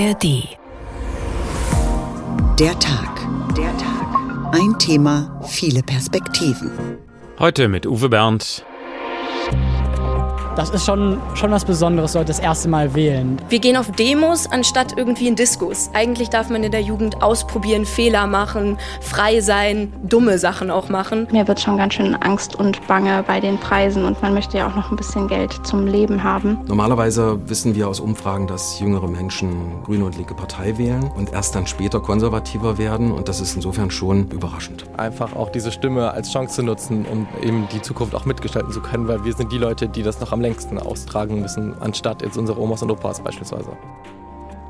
ARD. Der Tag. Der Tag. Ein Thema, viele Perspektiven. Heute mit Uwe Bernd. Das ist schon, schon was Besonderes, dort das erste Mal wählen. Wir gehen auf Demos anstatt irgendwie in Diskos. Eigentlich darf man in der Jugend ausprobieren, Fehler machen, frei sein, dumme Sachen auch machen. Mir wird schon ganz schön Angst und Bange bei den Preisen und man möchte ja auch noch ein bisschen Geld zum Leben haben. Normalerweise wissen wir aus Umfragen, dass jüngere Menschen Grüne und linke Partei wählen und erst dann später konservativer werden und das ist insofern schon überraschend. Einfach auch diese Stimme als Chance zu nutzen, um eben die Zukunft auch mitgestalten zu können, weil wir sind die Leute, die das noch am längsten längsten austragen müssen, anstatt jetzt unsere Omas und Opas beispielsweise.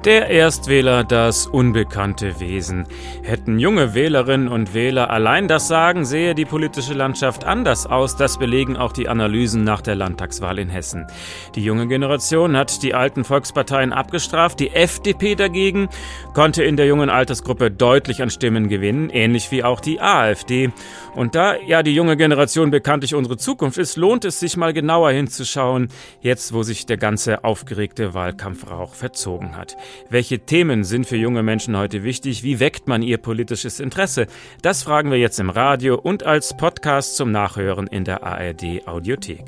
Der Erstwähler, das unbekannte Wesen. Hätten junge Wählerinnen und Wähler allein das Sagen, sehe die politische Landschaft anders aus. Das belegen auch die Analysen nach der Landtagswahl in Hessen. Die junge Generation hat die alten Volksparteien abgestraft. Die FDP dagegen konnte in der jungen Altersgruppe deutlich an Stimmen gewinnen, ähnlich wie auch die AfD. Und da ja die junge Generation bekanntlich unsere Zukunft ist, lohnt es sich mal genauer hinzuschauen, jetzt wo sich der ganze aufgeregte Wahlkampfrauch verzogen hat. Welche Themen sind für junge Menschen heute wichtig? Wie weckt man ihr politisches Interesse? Das fragen wir jetzt im Radio und als Podcast zum Nachhören in der ARD Audiothek.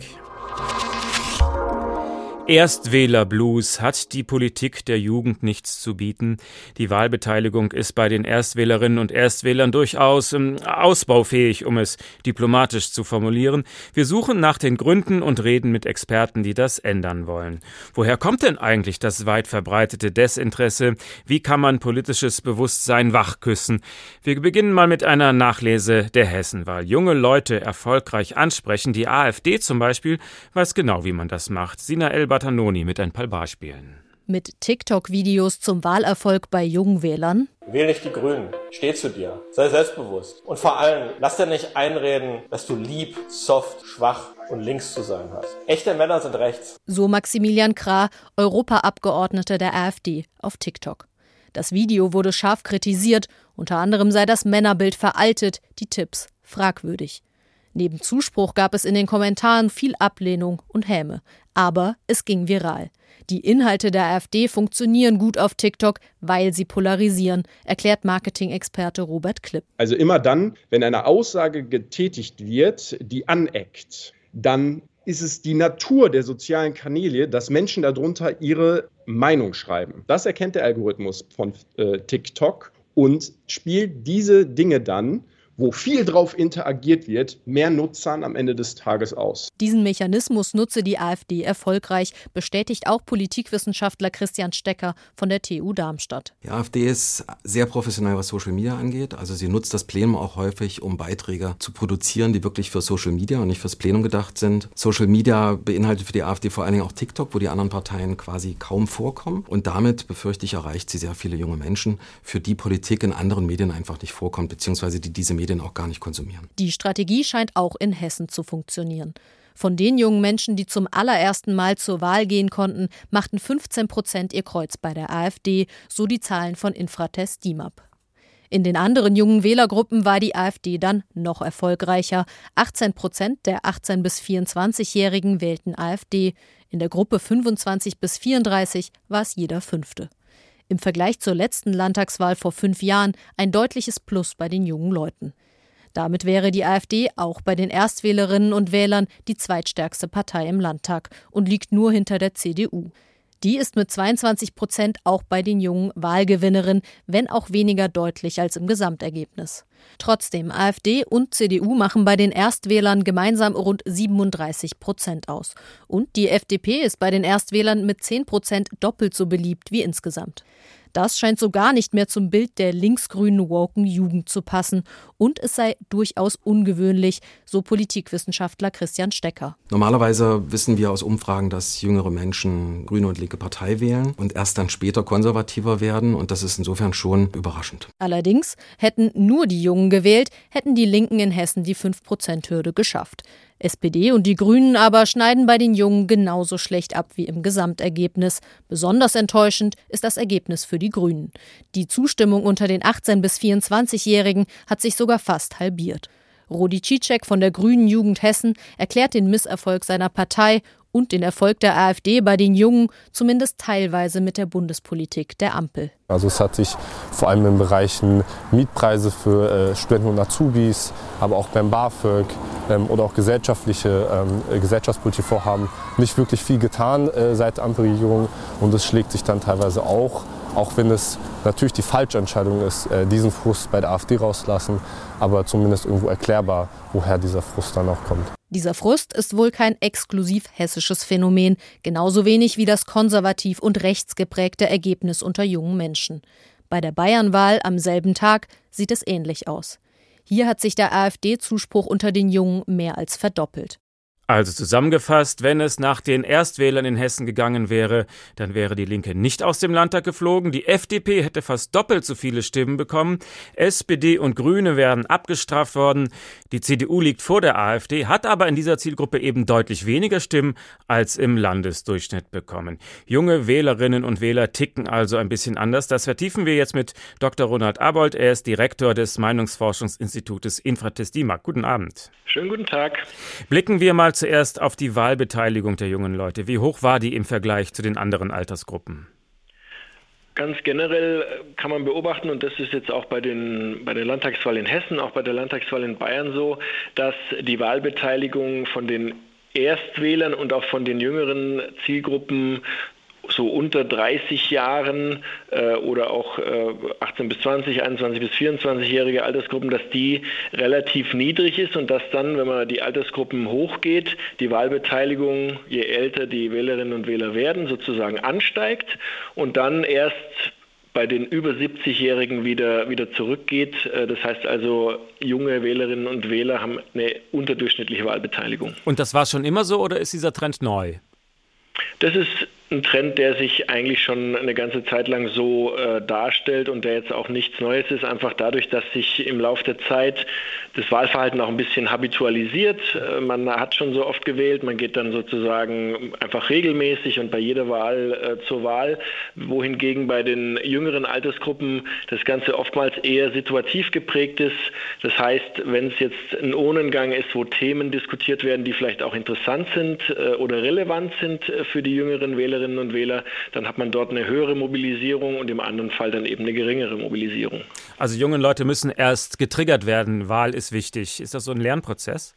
Erstwählerblues hat die Politik der Jugend nichts zu bieten. Die Wahlbeteiligung ist bei den Erstwählerinnen und Erstwählern durchaus ähm, ausbaufähig, um es diplomatisch zu formulieren. Wir suchen nach den Gründen und reden mit Experten, die das ändern wollen. Woher kommt denn eigentlich das weit verbreitete Desinteresse? Wie kann man politisches Bewusstsein wachküssen? Wir beginnen mal mit einer Nachlese der Hessenwahl. Junge Leute erfolgreich ansprechen. Die AfD zum Beispiel weiß genau, wie man das macht. Sina El Bartanoni mit ein paar Beispielen. Mit TikTok-Videos zum Wahlerfolg bei jungen Wählern. Wähl nicht die Grünen. Steh zu dir. Sei selbstbewusst. Und vor allem, lass dir nicht einreden, dass du lieb, soft, schwach und links zu sein hast. Echte Männer sind rechts. So Maximilian Krah, Europaabgeordneter der AfD, auf TikTok. Das Video wurde scharf kritisiert, unter anderem sei das Männerbild veraltet, die Tipps fragwürdig. Neben Zuspruch gab es in den Kommentaren viel Ablehnung und Häme. Aber es ging viral. Die Inhalte der AfD funktionieren gut auf TikTok, weil sie polarisieren, erklärt Marketing-Experte Robert Klipp. Also immer dann, wenn eine Aussage getätigt wird, die aneckt, dann ist es die Natur der sozialen Kanäle, dass Menschen darunter ihre Meinung schreiben. Das erkennt der Algorithmus von äh, TikTok und spielt diese Dinge dann wo viel drauf interagiert wird, mehr Nutzern am Ende des Tages aus. Diesen Mechanismus nutze die AfD erfolgreich, bestätigt auch Politikwissenschaftler Christian Stecker von der TU Darmstadt. Die AfD ist sehr professionell, was Social Media angeht. Also sie nutzt das Plenum auch häufig, um Beiträge zu produzieren, die wirklich für Social Media und nicht fürs Plenum gedacht sind. Social Media beinhaltet für die AfD vor allen Dingen auch TikTok, wo die anderen Parteien quasi kaum vorkommen. Und damit, befürchte ich, erreicht sie sehr viele junge Menschen, für die Politik in anderen Medien einfach nicht vorkommt, beziehungsweise die diese Medien auch gar nicht konsumieren. Die Strategie scheint auch in Hessen zu funktionieren. Von den jungen Menschen, die zum allerersten Mal zur Wahl gehen konnten, machten 15 Prozent ihr Kreuz bei der AfD, so die Zahlen von Infratest DIMAP. In den anderen jungen Wählergruppen war die AfD dann noch erfolgreicher. 18 Prozent der 18- bis 24-Jährigen wählten AfD. In der Gruppe 25 bis 34 war es jeder Fünfte im Vergleich zur letzten Landtagswahl vor fünf Jahren ein deutliches Plus bei den jungen Leuten. Damit wäre die AfD auch bei den Erstwählerinnen und Wählern die zweitstärkste Partei im Landtag und liegt nur hinter der CDU. Die ist mit 22 Prozent auch bei den jungen Wahlgewinnerinnen, wenn auch weniger deutlich als im Gesamtergebnis. Trotzdem, AfD und CDU machen bei den Erstwählern gemeinsam rund 37 Prozent aus. Und die FDP ist bei den Erstwählern mit 10 Prozent doppelt so beliebt wie insgesamt. Das scheint so gar nicht mehr zum Bild der linksgrünen woken Jugend zu passen und es sei durchaus ungewöhnlich, so Politikwissenschaftler Christian Stecker. Normalerweise wissen wir aus Umfragen, dass jüngere Menschen Grüne und linke Partei wählen und erst dann später konservativer werden und das ist insofern schon überraschend. Allerdings hätten nur die Jungen gewählt, hätten die Linken in Hessen die 5-Prozent-Hürde geschafft. SPD und die Grünen aber schneiden bei den Jungen genauso schlecht ab wie im Gesamtergebnis. Besonders enttäuschend ist das Ergebnis für die Grünen. Die Zustimmung unter den 18- bis 24-Jährigen hat sich sogar fast halbiert. Rodi Cicek von der Grünen Jugend Hessen erklärt den Misserfolg seiner Partei und den Erfolg der AfD bei den Jungen, zumindest teilweise mit der Bundespolitik der Ampel. Also es hat sich vor allem in Bereichen Mietpreise für äh, Studenten und Azubis, aber auch beim BAföG ähm, oder auch gesellschaftliche, ähm, gesellschaftspolitische Vorhaben nicht wirklich viel getan äh, seit der Ampelregierung und es schlägt sich dann teilweise auch auch wenn es natürlich die falsche Entscheidung ist, äh, diesen Frust bei der AfD rauslassen, aber zumindest irgendwo erklärbar, woher dieser Frust dann auch kommt. Dieser Frust ist wohl kein exklusiv hessisches Phänomen, genauso wenig wie das konservativ und rechtsgeprägte Ergebnis unter jungen Menschen. Bei der Bayernwahl am selben Tag sieht es ähnlich aus. Hier hat sich der AfD-Zuspruch unter den Jungen mehr als verdoppelt. Also zusammengefasst, wenn es nach den Erstwählern in Hessen gegangen wäre, dann wäre die Linke nicht aus dem Landtag geflogen, die FDP hätte fast doppelt so viele Stimmen bekommen, SPD und Grüne wären abgestraft worden, die CDU liegt vor der AfD, hat aber in dieser Zielgruppe eben deutlich weniger Stimmen als im Landesdurchschnitt bekommen. Junge Wählerinnen und Wähler ticken also ein bisschen anders. Das vertiefen wir jetzt mit Dr. Ronald Abold. Er ist Direktor des Meinungsforschungsinstitutes Infratest DIMAG. Guten Abend. Schönen guten Tag. Blicken wir mal zuerst auf die Wahlbeteiligung der jungen Leute. Wie hoch war die im Vergleich zu den anderen Altersgruppen? Ganz generell kann man beobachten, und das ist jetzt auch bei, den, bei der Landtagswahl in Hessen, auch bei der Landtagswahl in Bayern so, dass die Wahlbeteiligung von den Erstwählern und auch von den jüngeren Zielgruppen so unter 30 Jahren äh, oder auch äh, 18 bis 20, 21 bis 24-jährige Altersgruppen, dass die relativ niedrig ist und dass dann, wenn man die Altersgruppen hochgeht, die Wahlbeteiligung, je älter die Wählerinnen und Wähler werden, sozusagen ansteigt und dann erst bei den über 70-Jährigen wieder, wieder zurückgeht. Äh, das heißt also, junge Wählerinnen und Wähler haben eine unterdurchschnittliche Wahlbeteiligung. Und das war schon immer so oder ist dieser Trend neu? Das ist ein Trend, der sich eigentlich schon eine ganze Zeit lang so äh, darstellt und der jetzt auch nichts Neues ist, einfach dadurch, dass sich im Laufe der Zeit das Wahlverhalten auch ein bisschen habitualisiert. Äh, man hat schon so oft gewählt, man geht dann sozusagen einfach regelmäßig und bei jeder Wahl äh, zur Wahl, wohingegen bei den jüngeren Altersgruppen das Ganze oftmals eher situativ geprägt ist. Das heißt, wenn es jetzt ein Ohnengang ist, wo Themen diskutiert werden, die vielleicht auch interessant sind äh, oder relevant sind äh, für die jüngeren Wählerinnen Wählerinnen und Wähler, dann hat man dort eine höhere Mobilisierung und im anderen Fall dann eben eine geringere Mobilisierung. Also junge Leute müssen erst getriggert werden. Wahl ist wichtig. Ist das so ein Lernprozess?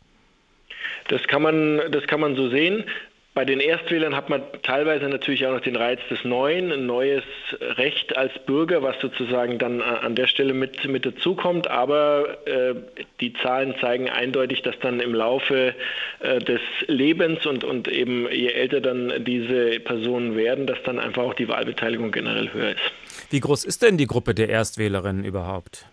Das kann man, das kann man so sehen. Bei den Erstwählern hat man teilweise natürlich auch noch den Reiz des Neuen, ein neues Recht als Bürger, was sozusagen dann an der Stelle mit, mit dazukommt. Aber äh, die Zahlen zeigen eindeutig, dass dann im Laufe äh, des Lebens und, und eben je älter dann diese Personen werden, dass dann einfach auch die Wahlbeteiligung generell höher ist. Wie groß ist denn die Gruppe der Erstwählerinnen überhaupt?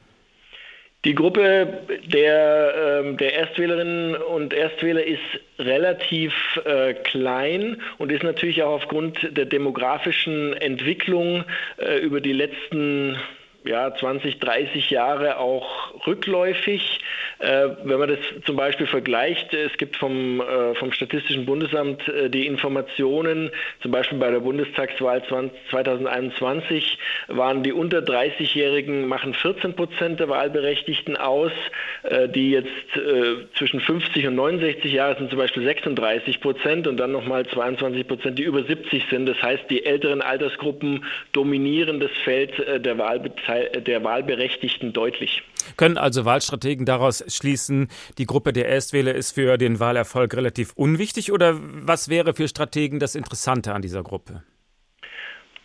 Die Gruppe der, äh, der Erstwählerinnen und Erstwähler ist relativ äh, klein und ist natürlich auch aufgrund der demografischen Entwicklung äh, über die letzten ja, 20, 30 Jahre auch rückläufig. Äh, wenn man das zum Beispiel vergleicht, es gibt vom, äh, vom Statistischen Bundesamt äh, die Informationen, zum Beispiel bei der Bundestagswahl 20, 2021 waren die unter 30-Jährigen machen 14 Prozent der Wahlberechtigten aus, äh, die jetzt äh, zwischen 50 und 69 Jahre sind zum Beispiel 36 Prozent und dann nochmal 22 Prozent, die über 70 sind. Das heißt, die älteren Altersgruppen dominieren das Feld äh, der Wahlbeteiligung der Wahlberechtigten deutlich. Können also Wahlstrategen daraus schließen, die Gruppe der Erstwähler ist für den Wahlerfolg relativ unwichtig oder was wäre für Strategen das Interessante an dieser Gruppe?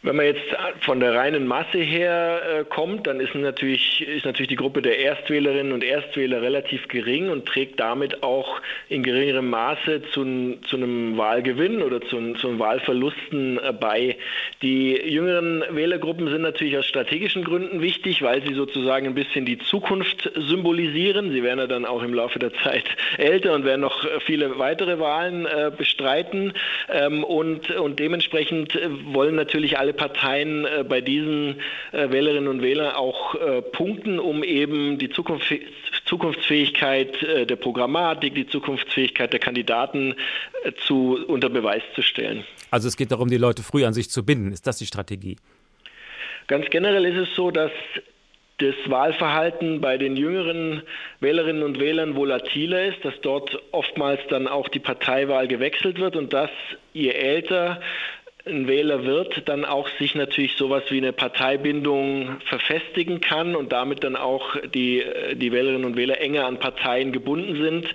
Wenn man jetzt von der reinen Masse her äh, kommt, dann ist natürlich, ist natürlich die Gruppe der Erstwählerinnen und Erstwähler relativ gering und trägt damit auch in geringerem Maße zu, zu einem Wahlgewinn oder zu, zu Wahlverlusten äh, bei. Die jüngeren Wählergruppen sind natürlich aus strategischen Gründen wichtig, weil sie sozusagen ein bisschen die Zukunft symbolisieren. Sie werden ja dann auch im Laufe der Zeit älter und werden noch viele weitere Wahlen äh, bestreiten. Ähm, und, und dementsprechend äh, wollen natürlich alle Parteien äh, bei diesen äh, Wählerinnen und Wählern auch äh, punkten, um eben die Zukunft, Zukunftsfähigkeit äh, der Programmatik, die Zukunftsfähigkeit der Kandidaten äh, zu, unter Beweis zu stellen. Also es geht darum, die Leute früh an sich zu binden. Ist das die Strategie? Ganz generell ist es so, dass das Wahlverhalten bei den jüngeren Wählerinnen und Wählern volatiler ist, dass dort oftmals dann auch die Parteiwahl gewechselt wird und dass je älter ein Wähler wird, dann auch sich natürlich sowas wie eine Parteibindung verfestigen kann und damit dann auch die, die Wählerinnen und Wähler enger an Parteien gebunden sind.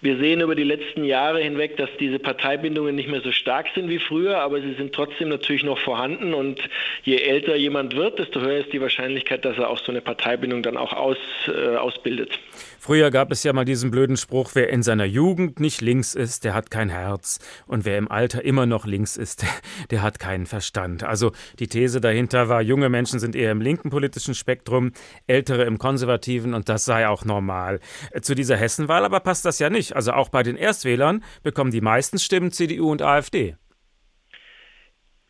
Wir sehen über die letzten Jahre hinweg, dass diese Parteibindungen nicht mehr so stark sind wie früher, aber sie sind trotzdem natürlich noch vorhanden und je älter jemand wird, desto höher ist die Wahrscheinlichkeit, dass er auch so eine Parteibindung dann auch aus, äh, ausbildet. Früher gab es ja mal diesen blöden Spruch, wer in seiner Jugend nicht links ist, der hat kein Herz. Und wer im Alter immer noch links ist, der hat keinen Verstand. Also die These dahinter war, junge Menschen sind eher im linken politischen Spektrum, ältere im konservativen und das sei auch normal. Zu dieser Hessenwahl aber passt das ja nicht. Also auch bei den Erstwählern bekommen die meisten Stimmen CDU und AfD.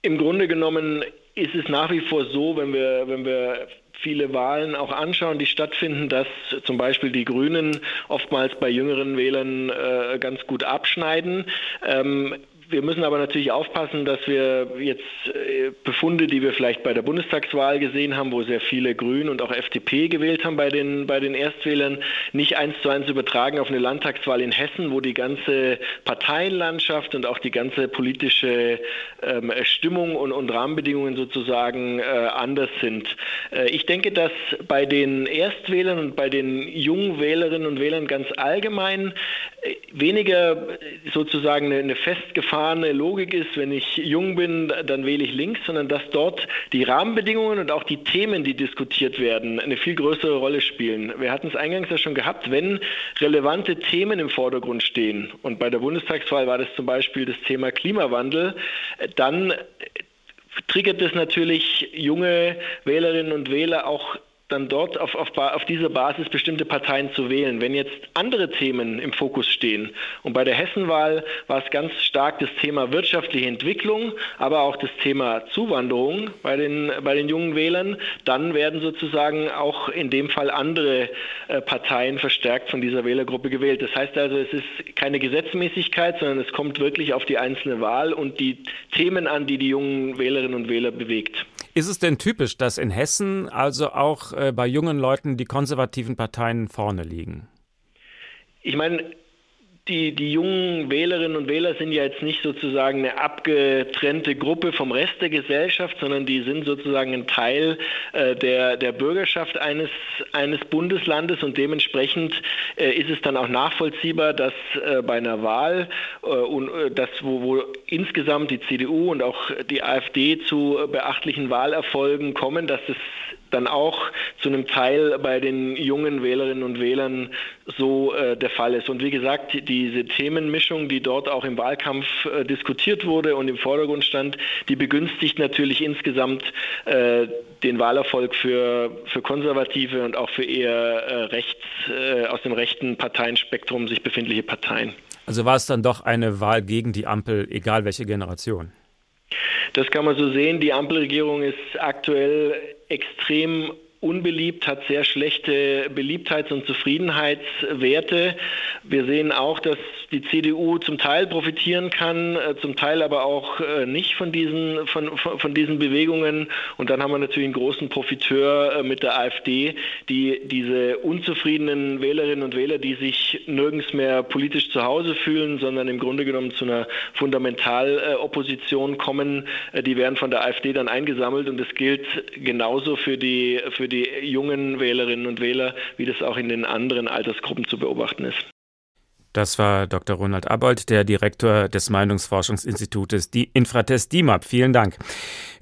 Im Grunde genommen ist es nach wie vor so, wenn wir, wenn wir viele Wahlen auch anschauen, die stattfinden, dass zum Beispiel die Grünen oftmals bei jüngeren Wählern äh, ganz gut abschneiden. Ähm, wir müssen aber natürlich aufpassen, dass wir jetzt äh, Befunde, die wir vielleicht bei der Bundestagswahl gesehen haben, wo sehr viele Grün und auch FDP gewählt haben bei den, bei den Erstwählern, nicht eins zu eins übertragen auf eine Landtagswahl in Hessen, wo die ganze Parteienlandschaft und auch die ganze politische ähm, Stimmung und, und, Rahmenbedingungen sozusagen äh, anders sind. Äh, ich denke, dass bei den Erstwählern und bei den jungen Wählerinnen und Wählern ganz allgemein äh, weniger sozusagen eine, eine festgefahrene abgefahrene Logik ist, wenn ich jung bin, dann wähle ich links, sondern dass dort die Rahmenbedingungen und auch die Themen, die diskutiert werden, eine viel größere Rolle spielen. Wir hatten es eingangs ja schon gehabt, wenn relevante Themen im Vordergrund stehen, und bei der Bundestagswahl war das zum Beispiel das Thema Klimawandel, dann triggert das natürlich junge Wählerinnen und Wähler auch dann dort auf, auf, auf dieser Basis bestimmte Parteien zu wählen. Wenn jetzt andere Themen im Fokus stehen, und bei der Hessenwahl war es ganz stark das Thema wirtschaftliche Entwicklung, aber auch das Thema Zuwanderung bei den, bei den jungen Wählern, dann werden sozusagen auch in dem Fall andere äh, Parteien verstärkt von dieser Wählergruppe gewählt. Das heißt also, es ist keine Gesetzmäßigkeit, sondern es kommt wirklich auf die einzelne Wahl und die Themen an, die die jungen Wählerinnen und Wähler bewegt. Ist es denn typisch, dass in Hessen also auch äh, bei jungen Leuten die konservativen Parteien vorne liegen? Ich meine, die, die jungen Wählerinnen und Wähler sind ja jetzt nicht sozusagen eine abgetrennte Gruppe vom Rest der Gesellschaft, sondern die sind sozusagen ein Teil äh, der, der Bürgerschaft eines, eines Bundeslandes und dementsprechend äh, ist es dann auch nachvollziehbar, dass äh, bei einer Wahl, äh, und, äh, das, wo, wo insgesamt die CDU und auch die AfD zu beachtlichen Wahlerfolgen kommen, dass es dann auch zu einem Teil bei den jungen Wählerinnen und Wählern so äh, der Fall ist. Und wie gesagt, diese Themenmischung, die dort auch im Wahlkampf äh, diskutiert wurde und im Vordergrund stand, die begünstigt natürlich insgesamt äh, den Wahlerfolg für, für konservative und auch für eher äh, rechts, äh, aus dem rechten Parteienspektrum sich befindliche Parteien. Also war es dann doch eine Wahl gegen die Ampel, egal welche Generation? Das kann man so sehen. Die Ampelregierung ist aktuell extrem unbeliebt, hat sehr schlechte Beliebtheits- und Zufriedenheitswerte. Wir sehen auch, dass die CDU zum Teil profitieren kann, äh, zum Teil aber auch äh, nicht von diesen, von, von diesen Bewegungen. Und dann haben wir natürlich einen großen Profiteur äh, mit der AfD, die diese unzufriedenen Wählerinnen und Wähler, die sich nirgends mehr politisch zu Hause fühlen, sondern im Grunde genommen zu einer Fundamentalopposition kommen, die werden von der AfD dann eingesammelt. Und das gilt genauso für die, für die jungen Wählerinnen und Wähler, wie das auch in den anderen Altersgruppen zu beobachten ist. Das war Dr. Ronald Abold, der Direktor des Meinungsforschungsinstitutes die Infratest DIMAP. Vielen Dank.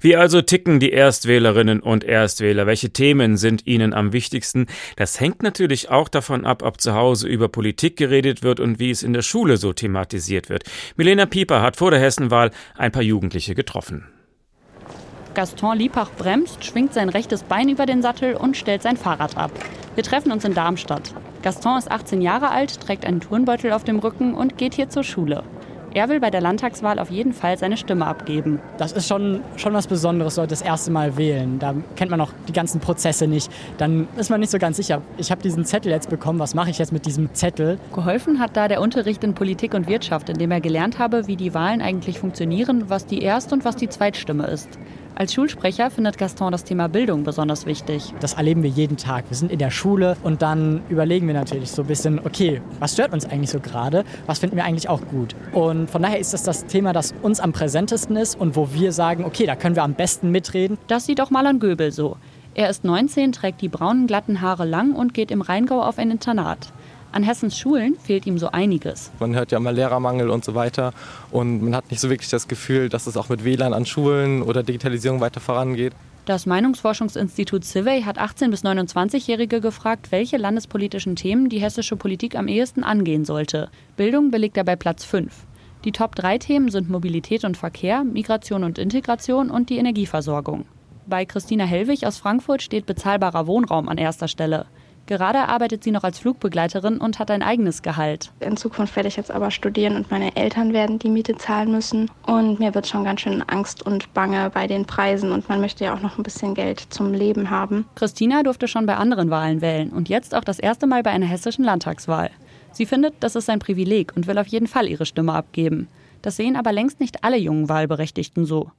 Wie also ticken die Erstwählerinnen und Erstwähler? Welche Themen sind ihnen am wichtigsten? Das hängt natürlich auch davon ab, ob zu Hause über Politik geredet wird und wie es in der Schule so thematisiert wird. Milena Pieper hat vor der Hessenwahl ein paar Jugendliche getroffen. Gaston Liepach bremst, schwingt sein rechtes Bein über den Sattel und stellt sein Fahrrad ab. Wir treffen uns in Darmstadt. Gaston ist 18 Jahre alt, trägt einen Turnbeutel auf dem Rücken und geht hier zur Schule. Er will bei der Landtagswahl auf jeden Fall seine Stimme abgeben. Das ist schon, schon was Besonderes, so das erste Mal wählen. Da kennt man noch die ganzen Prozesse nicht. Dann ist man nicht so ganz sicher. Ich habe diesen Zettel jetzt bekommen. Was mache ich jetzt mit diesem Zettel? Geholfen hat da der Unterricht in Politik und Wirtschaft, in dem er gelernt habe, wie die Wahlen eigentlich funktionieren, was die Erst- und was die Zweitstimme ist. Als Schulsprecher findet Gaston das Thema Bildung besonders wichtig. Das erleben wir jeden Tag. Wir sind in der Schule und dann überlegen wir natürlich so ein bisschen, okay, was stört uns eigentlich so gerade? Was finden wir eigentlich auch gut? Und von daher ist das das Thema, das uns am präsentesten ist und wo wir sagen, okay, da können wir am besten mitreden. Das sieht auch Marlon Göbel so. Er ist 19, trägt die braunen glatten Haare lang und geht im Rheingau auf ein Internat. An Hessens Schulen fehlt ihm so einiges. Man hört ja mal Lehrermangel und so weiter und man hat nicht so wirklich das Gefühl, dass es auch mit WLAN an Schulen oder Digitalisierung weiter vorangeht. Das Meinungsforschungsinstitut Civey hat 18- bis 29-Jährige gefragt, welche landespolitischen Themen die hessische Politik am ehesten angehen sollte. Bildung belegt dabei Platz 5. Die Top 3 Themen sind Mobilität und Verkehr, Migration und Integration und die Energieversorgung. Bei Christina Hellwig aus Frankfurt steht bezahlbarer Wohnraum an erster Stelle. Gerade arbeitet sie noch als Flugbegleiterin und hat ein eigenes Gehalt. In Zukunft werde ich jetzt aber studieren und meine Eltern werden die Miete zahlen müssen. Und mir wird schon ganz schön Angst und Bange bei den Preisen und man möchte ja auch noch ein bisschen Geld zum Leben haben. Christina durfte schon bei anderen Wahlen wählen und jetzt auch das erste Mal bei einer hessischen Landtagswahl. Sie findet, das ist ein Privileg und will auf jeden Fall ihre Stimme abgeben. Das sehen aber längst nicht alle jungen Wahlberechtigten so.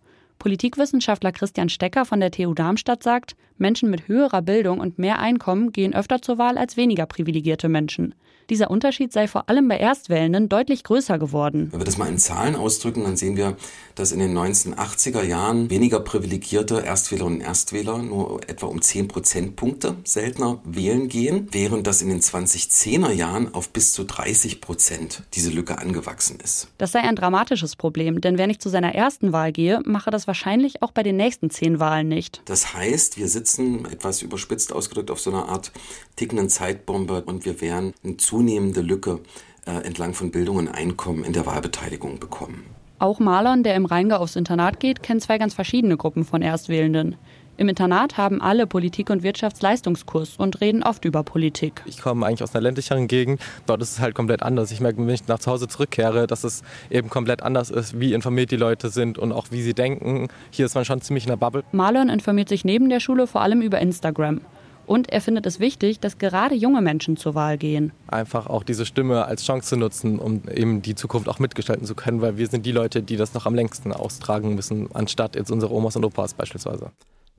Politikwissenschaftler Christian Stecker von der TU Darmstadt sagt, Menschen mit höherer Bildung und mehr Einkommen gehen öfter zur Wahl als weniger privilegierte Menschen. Dieser Unterschied sei vor allem bei Erstwählenden deutlich größer geworden. Wenn wir das mal in Zahlen ausdrücken, dann sehen wir, dass in den 1980er Jahren weniger privilegierte Erstwählerinnen und Erstwähler nur etwa um 10 Prozentpunkte seltener wählen gehen, während das in den 2010er Jahren auf bis zu 30 Prozent diese Lücke angewachsen ist. Das sei ein dramatisches Problem, denn wer nicht zu seiner ersten Wahl gehe, mache das wahrscheinlich auch bei den nächsten zehn Wahlen nicht. Das heißt, wir sitzen etwas überspitzt ausgedrückt auf so einer Art tickenden Zeitbombe und wir werden eine zunehmende Lücke äh, entlang von Bildung und Einkommen in der Wahlbeteiligung bekommen. Auch Marlon, der im Rheingau aufs Internat geht, kennt zwei ganz verschiedene Gruppen von Erstwählenden. Im Internat haben alle Politik- und Wirtschaftsleistungskurs und reden oft über Politik. Ich komme eigentlich aus einer ländlicheren Gegend. Dort ist es halt komplett anders. Ich merke, wenn ich nach Hause zurückkehre, dass es eben komplett anders ist, wie informiert die Leute sind und auch wie sie denken. Hier ist man schon ziemlich in der Bubble. Marlon informiert sich neben der Schule vor allem über Instagram. Und er findet es wichtig, dass gerade junge Menschen zur Wahl gehen. Einfach auch diese Stimme als Chance zu nutzen, um eben die Zukunft auch mitgestalten zu können, weil wir sind die Leute, die das noch am längsten austragen müssen, anstatt jetzt unsere Omas und Opas beispielsweise.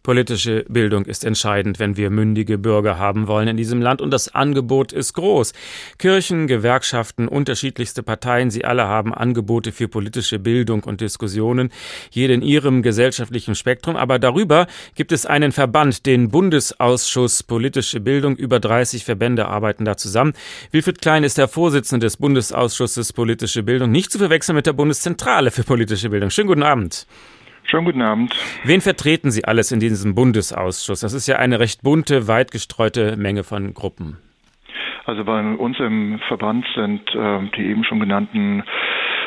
Politische Bildung ist entscheidend, wenn wir mündige Bürger haben wollen in diesem Land und das Angebot ist groß. Kirchen, Gewerkschaften, unterschiedlichste Parteien, sie alle haben Angebote für politische Bildung und Diskussionen, jede in ihrem gesellschaftlichen Spektrum, aber darüber gibt es einen Verband, den Bundesausschuss Politische Bildung, über 30 Verbände arbeiten da zusammen. Wilfried Klein ist der Vorsitzende des Bundesausschusses Politische Bildung, nicht zu verwechseln mit der Bundeszentrale für politische Bildung. Schönen guten Abend. Schönen guten Abend. Wen vertreten Sie alles in diesem Bundesausschuss? Das ist ja eine recht bunte, weit gestreute Menge von Gruppen. Also bei uns im Verband sind äh, die eben schon genannten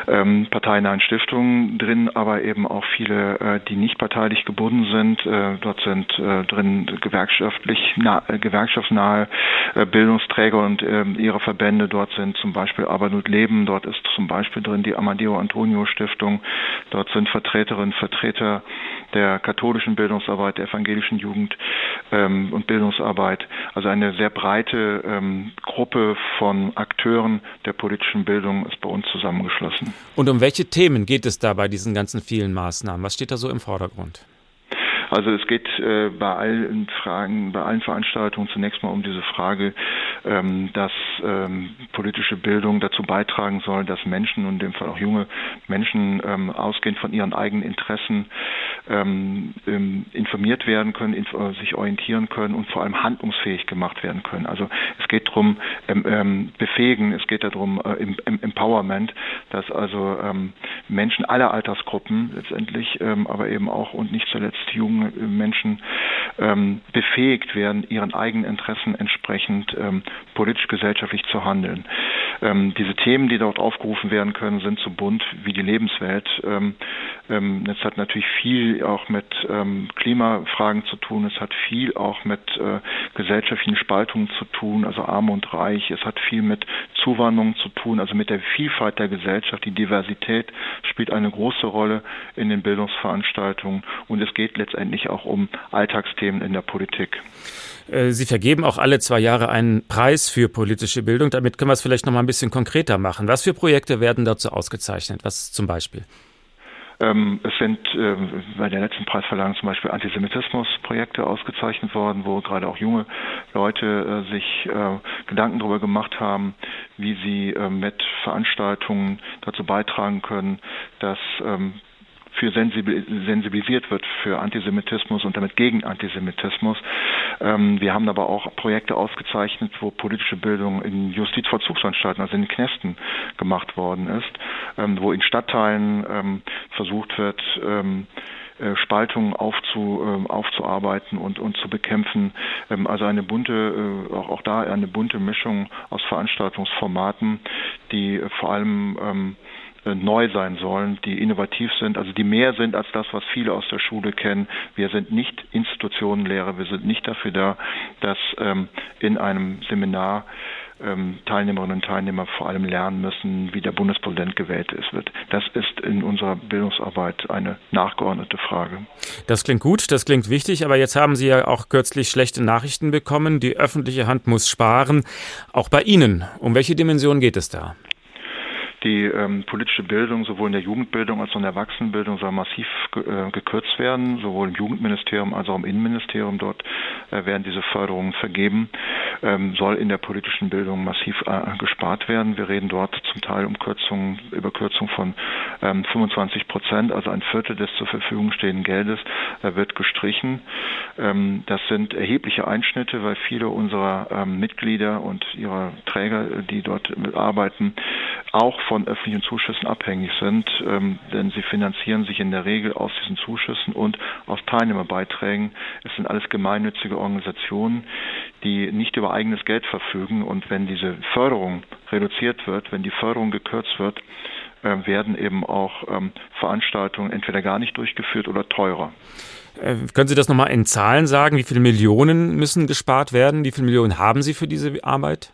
ähm, parteinahen Stiftungen drin, aber eben auch viele, äh, die nicht parteilich gebunden sind. Äh, dort sind äh, drin gewerkschaftlich na, äh, gewerkschaftsnahe äh, Bildungsträger und äh, ihre Verbände. Dort sind zum Beispiel Arbeit und Leben. Dort ist zum Beispiel drin die Amadeo Antonio Stiftung. Dort sind Vertreterinnen, Vertreter der katholischen Bildungsarbeit, der evangelischen Jugend ähm, und Bildungsarbeit. Also eine sehr breite ähm, Gruppe von Akteuren der politischen Bildung ist bei uns zusammengeschlossen. Und um welche Themen geht es da bei diesen ganzen vielen Maßnahmen? Was steht da so im Vordergrund? Also es geht äh, bei allen Fragen, bei allen Veranstaltungen zunächst mal um diese Frage, ähm, dass ähm, politische Bildung dazu beitragen soll, dass Menschen und in dem Fall auch junge Menschen ähm, ausgehend von ihren eigenen Interessen ähm, ähm, informiert werden können, inf äh, sich orientieren können und vor allem handlungsfähig gemacht werden können. Also es geht darum, ähm, befähigen, es geht darum, äh, im, im Empowerment, dass also Menschen aller Altersgruppen letztendlich, aber eben auch und nicht zuletzt Jugend junge Menschen ähm, befähigt werden, ihren eigenen Interessen entsprechend ähm, politisch-gesellschaftlich zu handeln. Ähm, diese Themen, die dort aufgerufen werden können, sind so bunt wie die Lebenswelt. Ähm, ähm, es hat natürlich viel auch mit ähm, Klimafragen zu tun. Es hat viel auch mit äh, gesellschaftlichen Spaltungen zu tun, also arm und reich. Es hat viel mit Zuwanderung zu tun, also mit der Vielfalt der Gesellschaft. Die Diversität spielt eine große Rolle in den Bildungsveranstaltungen und es geht letztendlich auch um Alltagsthemen in der Politik. Äh, Sie vergeben auch alle zwei Jahre einen Preis für politische Bildung. Damit können wir es vielleicht noch mal ein bisschen konkreter machen. Was für Projekte werden dazu ausgezeichnet? Was zum Beispiel? Ähm, es sind äh, bei der letzten Preisverleihung zum Beispiel Antisemitismusprojekte ausgezeichnet worden, wo gerade auch junge Leute äh, sich äh, Gedanken darüber gemacht haben, wie sie äh, mit Veranstaltungen dazu beitragen können, dass ähm, für sensibilisiert wird für Antisemitismus und damit gegen Antisemitismus. Ähm, wir haben aber auch Projekte ausgezeichnet, wo politische Bildung in Justizvollzugsanstalten, also in Knästen gemacht worden ist, ähm, wo in Stadtteilen ähm, versucht wird, äh, Spaltungen aufzu, äh, aufzuarbeiten und, und zu bekämpfen. Also eine bunte, äh, auch, auch da eine bunte Mischung aus Veranstaltungsformaten, die vor allem äh, neu sein sollen, die innovativ sind, also die mehr sind als das, was viele aus der Schule kennen. Wir sind nicht Institutionenlehrer, wir sind nicht dafür da, dass ähm, in einem Seminar ähm, Teilnehmerinnen und Teilnehmer vor allem lernen müssen, wie der Bundespräsident gewählt ist. Wird. Das ist in unserer Bildungsarbeit eine nachgeordnete Frage. Das klingt gut, das klingt wichtig, aber jetzt haben Sie ja auch kürzlich schlechte Nachrichten bekommen. Die öffentliche Hand muss sparen. Auch bei Ihnen. Um welche Dimension geht es da? Die ähm, politische Bildung sowohl in der Jugendbildung als auch in der Erwachsenenbildung soll massiv ge äh, gekürzt werden, sowohl im Jugendministerium als auch im Innenministerium. Dort äh, werden diese Förderungen vergeben, ähm, soll in der politischen Bildung massiv äh, gespart werden. Wir reden dort zum Teil um Kürzungen, über Kürzung von ähm, 25 Prozent, also ein Viertel des zur Verfügung stehenden Geldes äh, wird gestrichen. Ähm, das sind erhebliche Einschnitte, weil viele unserer ähm, Mitglieder und ihrer Träger, die dort arbeiten, auch von öffentlichen Zuschüssen abhängig sind, ähm, denn sie finanzieren sich in der Regel aus diesen Zuschüssen und aus Teilnehmerbeiträgen. Es sind alles gemeinnützige Organisationen, die nicht über eigenes Geld verfügen und wenn diese Förderung reduziert wird, wenn die Förderung gekürzt wird, äh, werden eben auch ähm, Veranstaltungen entweder gar nicht durchgeführt oder teurer. Äh, können Sie das nochmal in Zahlen sagen? Wie viele Millionen müssen gespart werden? Wie viele Millionen haben Sie für diese Arbeit?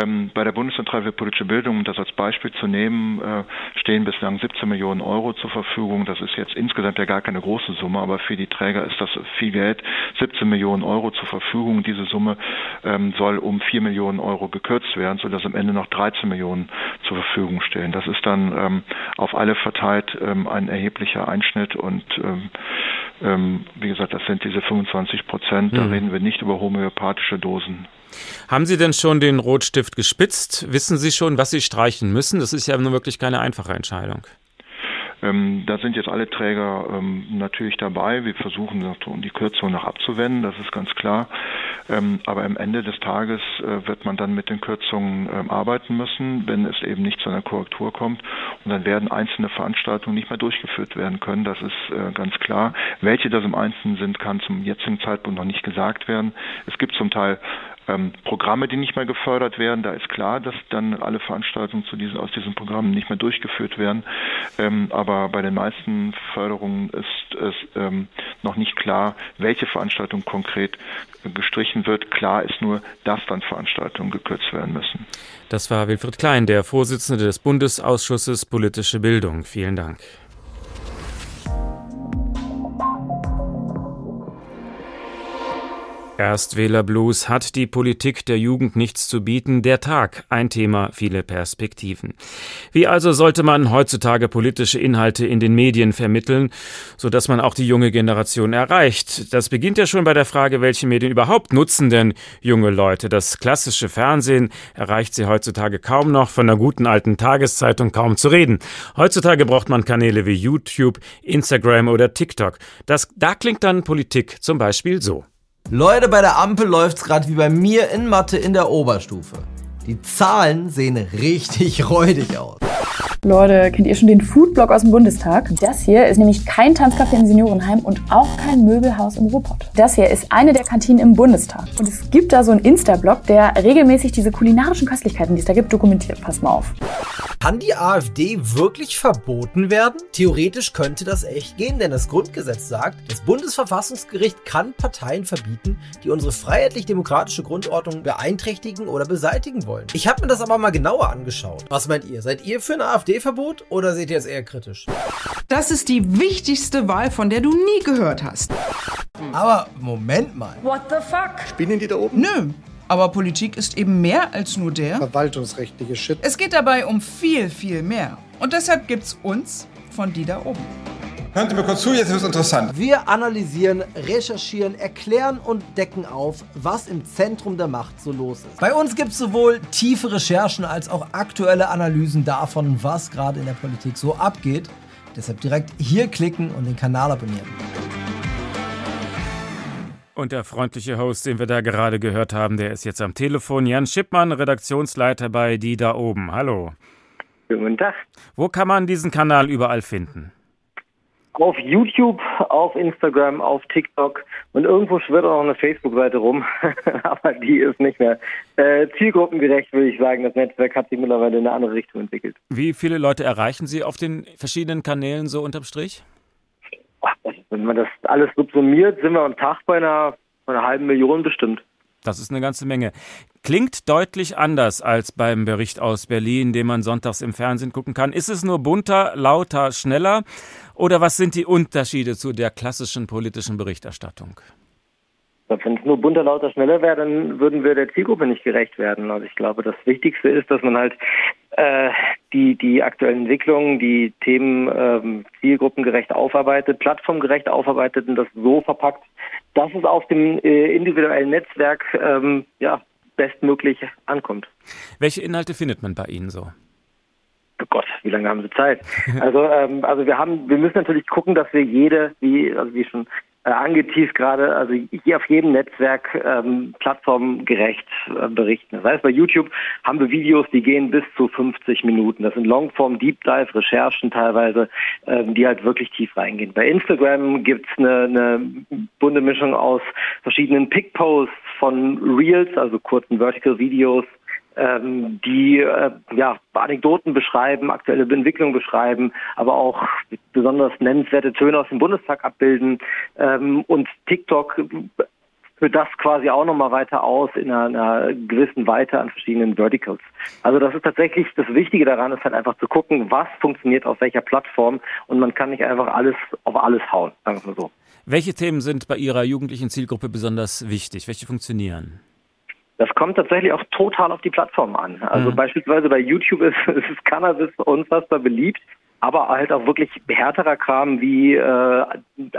Ähm, bei der Bundeszentrale für politische Bildung, um das als Beispiel zu nehmen, äh, stehen bislang 17 Millionen Euro zur Verfügung. Das ist jetzt insgesamt ja gar keine große Summe, aber für die Träger ist das viel Geld. 17 Millionen Euro zur Verfügung. Diese Summe ähm, soll um 4 Millionen Euro gekürzt werden, sodass am Ende noch 13 Millionen zur Verfügung stehen. Das ist dann ähm, auf alle verteilt ähm, ein erheblicher Einschnitt und ähm, ähm, wie gesagt, das sind diese 25 Prozent. Da mhm. reden wir nicht über homöopathische Dosen. Haben Sie denn schon den Rotstift gespitzt? Wissen Sie schon, was Sie streichen müssen? Das ist ja nun wirklich keine einfache Entscheidung. Ähm, da sind jetzt alle Träger ähm, natürlich dabei. Wir versuchen die Kürzung noch abzuwenden, das ist ganz klar. Ähm, aber am Ende des Tages äh, wird man dann mit den Kürzungen ähm, arbeiten müssen, wenn es eben nicht zu einer Korrektur kommt. Und dann werden einzelne Veranstaltungen nicht mehr durchgeführt werden können. Das ist äh, ganz klar. Welche das im Einzelnen sind, kann zum jetzigen Zeitpunkt noch nicht gesagt werden. Es gibt zum Teil ähm, Programme, die nicht mehr gefördert werden. Da ist klar, dass dann alle Veranstaltungen zu diesen, aus diesen Programmen nicht mehr durchgeführt werden. Ähm, aber bei den meisten Förderungen ist es ähm, noch nicht klar, welche Veranstaltung konkret gestrichen wird. Klar ist nur, dass dann Veranstaltungen gekürzt werden müssen. Das war Wilfried Klein, der Vorsitzende des Bundesausschusses Politische Bildung. Vielen Dank. Erstwählerblues hat die Politik der Jugend nichts zu bieten. Der Tag, ein Thema, viele Perspektiven. Wie also sollte man heutzutage politische Inhalte in den Medien vermitteln, sodass man auch die junge Generation erreicht? Das beginnt ja schon bei der Frage, welche Medien überhaupt nutzen denn junge Leute? Das klassische Fernsehen erreicht sie heutzutage kaum noch, von der guten alten Tageszeitung kaum zu reden. Heutzutage braucht man Kanäle wie YouTube, Instagram oder TikTok. Das, da klingt dann Politik zum Beispiel so. Leute, bei der Ampel läuft's gerade wie bei mir in Mathe in der Oberstufe. Die Zahlen sehen richtig räudig aus. Leute, kennt ihr schon den Foodblog aus dem Bundestag? Das hier ist nämlich kein Tanzcafé im Seniorenheim und auch kein Möbelhaus im Ruhrpott. Das hier ist eine der Kantinen im Bundestag. Und es gibt da so einen Insta-Blog, der regelmäßig diese kulinarischen Köstlichkeiten, die es da gibt, dokumentiert. Pass mal auf. Kann die AfD wirklich verboten werden? Theoretisch könnte das echt gehen, denn das Grundgesetz sagt, das Bundesverfassungsgericht kann Parteien verbieten, die unsere freiheitlich-demokratische Grundordnung beeinträchtigen oder beseitigen wollen. Ich habe mir das aber mal genauer angeschaut. Was meint ihr? Seid ihr für ein AfD-Verbot oder seht ihr es eher kritisch? Das ist die wichtigste Wahl, von der du nie gehört hast. Aber Moment mal. What the fuck? Spinnen die da oben? Nö. Aber Politik ist eben mehr als nur der verwaltungsrechtliche Shit. Es geht dabei um viel, viel mehr. Und deshalb gibt's uns von die da oben. Hören Sie mir kurz zu, jetzt wird es interessant. Wir analysieren, recherchieren, erklären und decken auf, was im Zentrum der Macht so los ist. Bei uns gibt es sowohl tiefe Recherchen als auch aktuelle Analysen davon, was gerade in der Politik so abgeht. Deshalb direkt hier klicken und den Kanal abonnieren. Und der freundliche Host, den wir da gerade gehört haben, der ist jetzt am Telefon. Jan Schippmann, Redaktionsleiter bei Die da oben. Hallo. Guten Tag. Wo kann man diesen Kanal überall finden? Auf YouTube, auf Instagram, auf TikTok und irgendwo schwirrt auch noch eine Facebook-Seite rum, aber die ist nicht mehr äh, zielgruppengerecht, würde ich sagen. Das Netzwerk hat sich mittlerweile in eine andere Richtung entwickelt. Wie viele Leute erreichen Sie auf den verschiedenen Kanälen so unterm Strich? Wenn man das alles subsumiert, sind wir am Tag bei einer, bei einer halben Million bestimmt. Das ist eine ganze Menge. Klingt deutlich anders als beim Bericht aus Berlin, den man sonntags im Fernsehen gucken kann. Ist es nur bunter, lauter, schneller? Oder was sind die Unterschiede zu der klassischen politischen Berichterstattung? Wenn es nur bunter, lauter, schneller wäre, dann würden wir der Zielgruppe nicht gerecht werden. Also ich glaube, das Wichtigste ist, dass man halt äh, die, die aktuellen Entwicklungen, die Themen ähm, zielgruppengerecht aufarbeitet, plattformgerecht aufarbeitet und das so verpackt, dass es auf dem äh, individuellen Netzwerk ähm, ja, bestmöglich ankommt. Welche Inhalte findet man bei Ihnen so? Oh Gott, wie lange haben Sie Zeit? Also, ähm, also wir haben, wir müssen natürlich gucken, dass wir jede, wie, also wie schon äh, angeteased gerade, also hier auf jedem Netzwerk ähm, plattformgerecht äh, berichten. Das heißt, bei YouTube haben wir Videos, die gehen bis zu 50 Minuten. Das sind Longform, Deep Dive, Recherchen teilweise, ähm, die halt wirklich tief reingehen. Bei Instagram gibt's eine, eine bunte Mischung aus verschiedenen Pick-Posts von Reels, also kurzen Vertical Videos, ähm, die äh, ja, Anekdoten beschreiben, aktuelle Entwicklungen beschreiben, aber auch besonders nennenswerte Töne aus dem Bundestag abbilden ähm, und TikTok führt das quasi auch nochmal weiter aus in einer, einer, gewissen Weite an verschiedenen Verticals. Also das ist tatsächlich das Wichtige daran, ist halt einfach zu gucken, was funktioniert auf welcher Plattform und man kann nicht einfach alles auf alles hauen, sagen wir mal so. Welche Themen sind bei Ihrer jugendlichen Zielgruppe besonders wichtig? Welche funktionieren? Das kommt tatsächlich auch total auf die Plattform an. Also mhm. beispielsweise bei YouTube ist, ist Cannabis unfassbar beliebt, aber halt auch wirklich härterer Kram wie äh,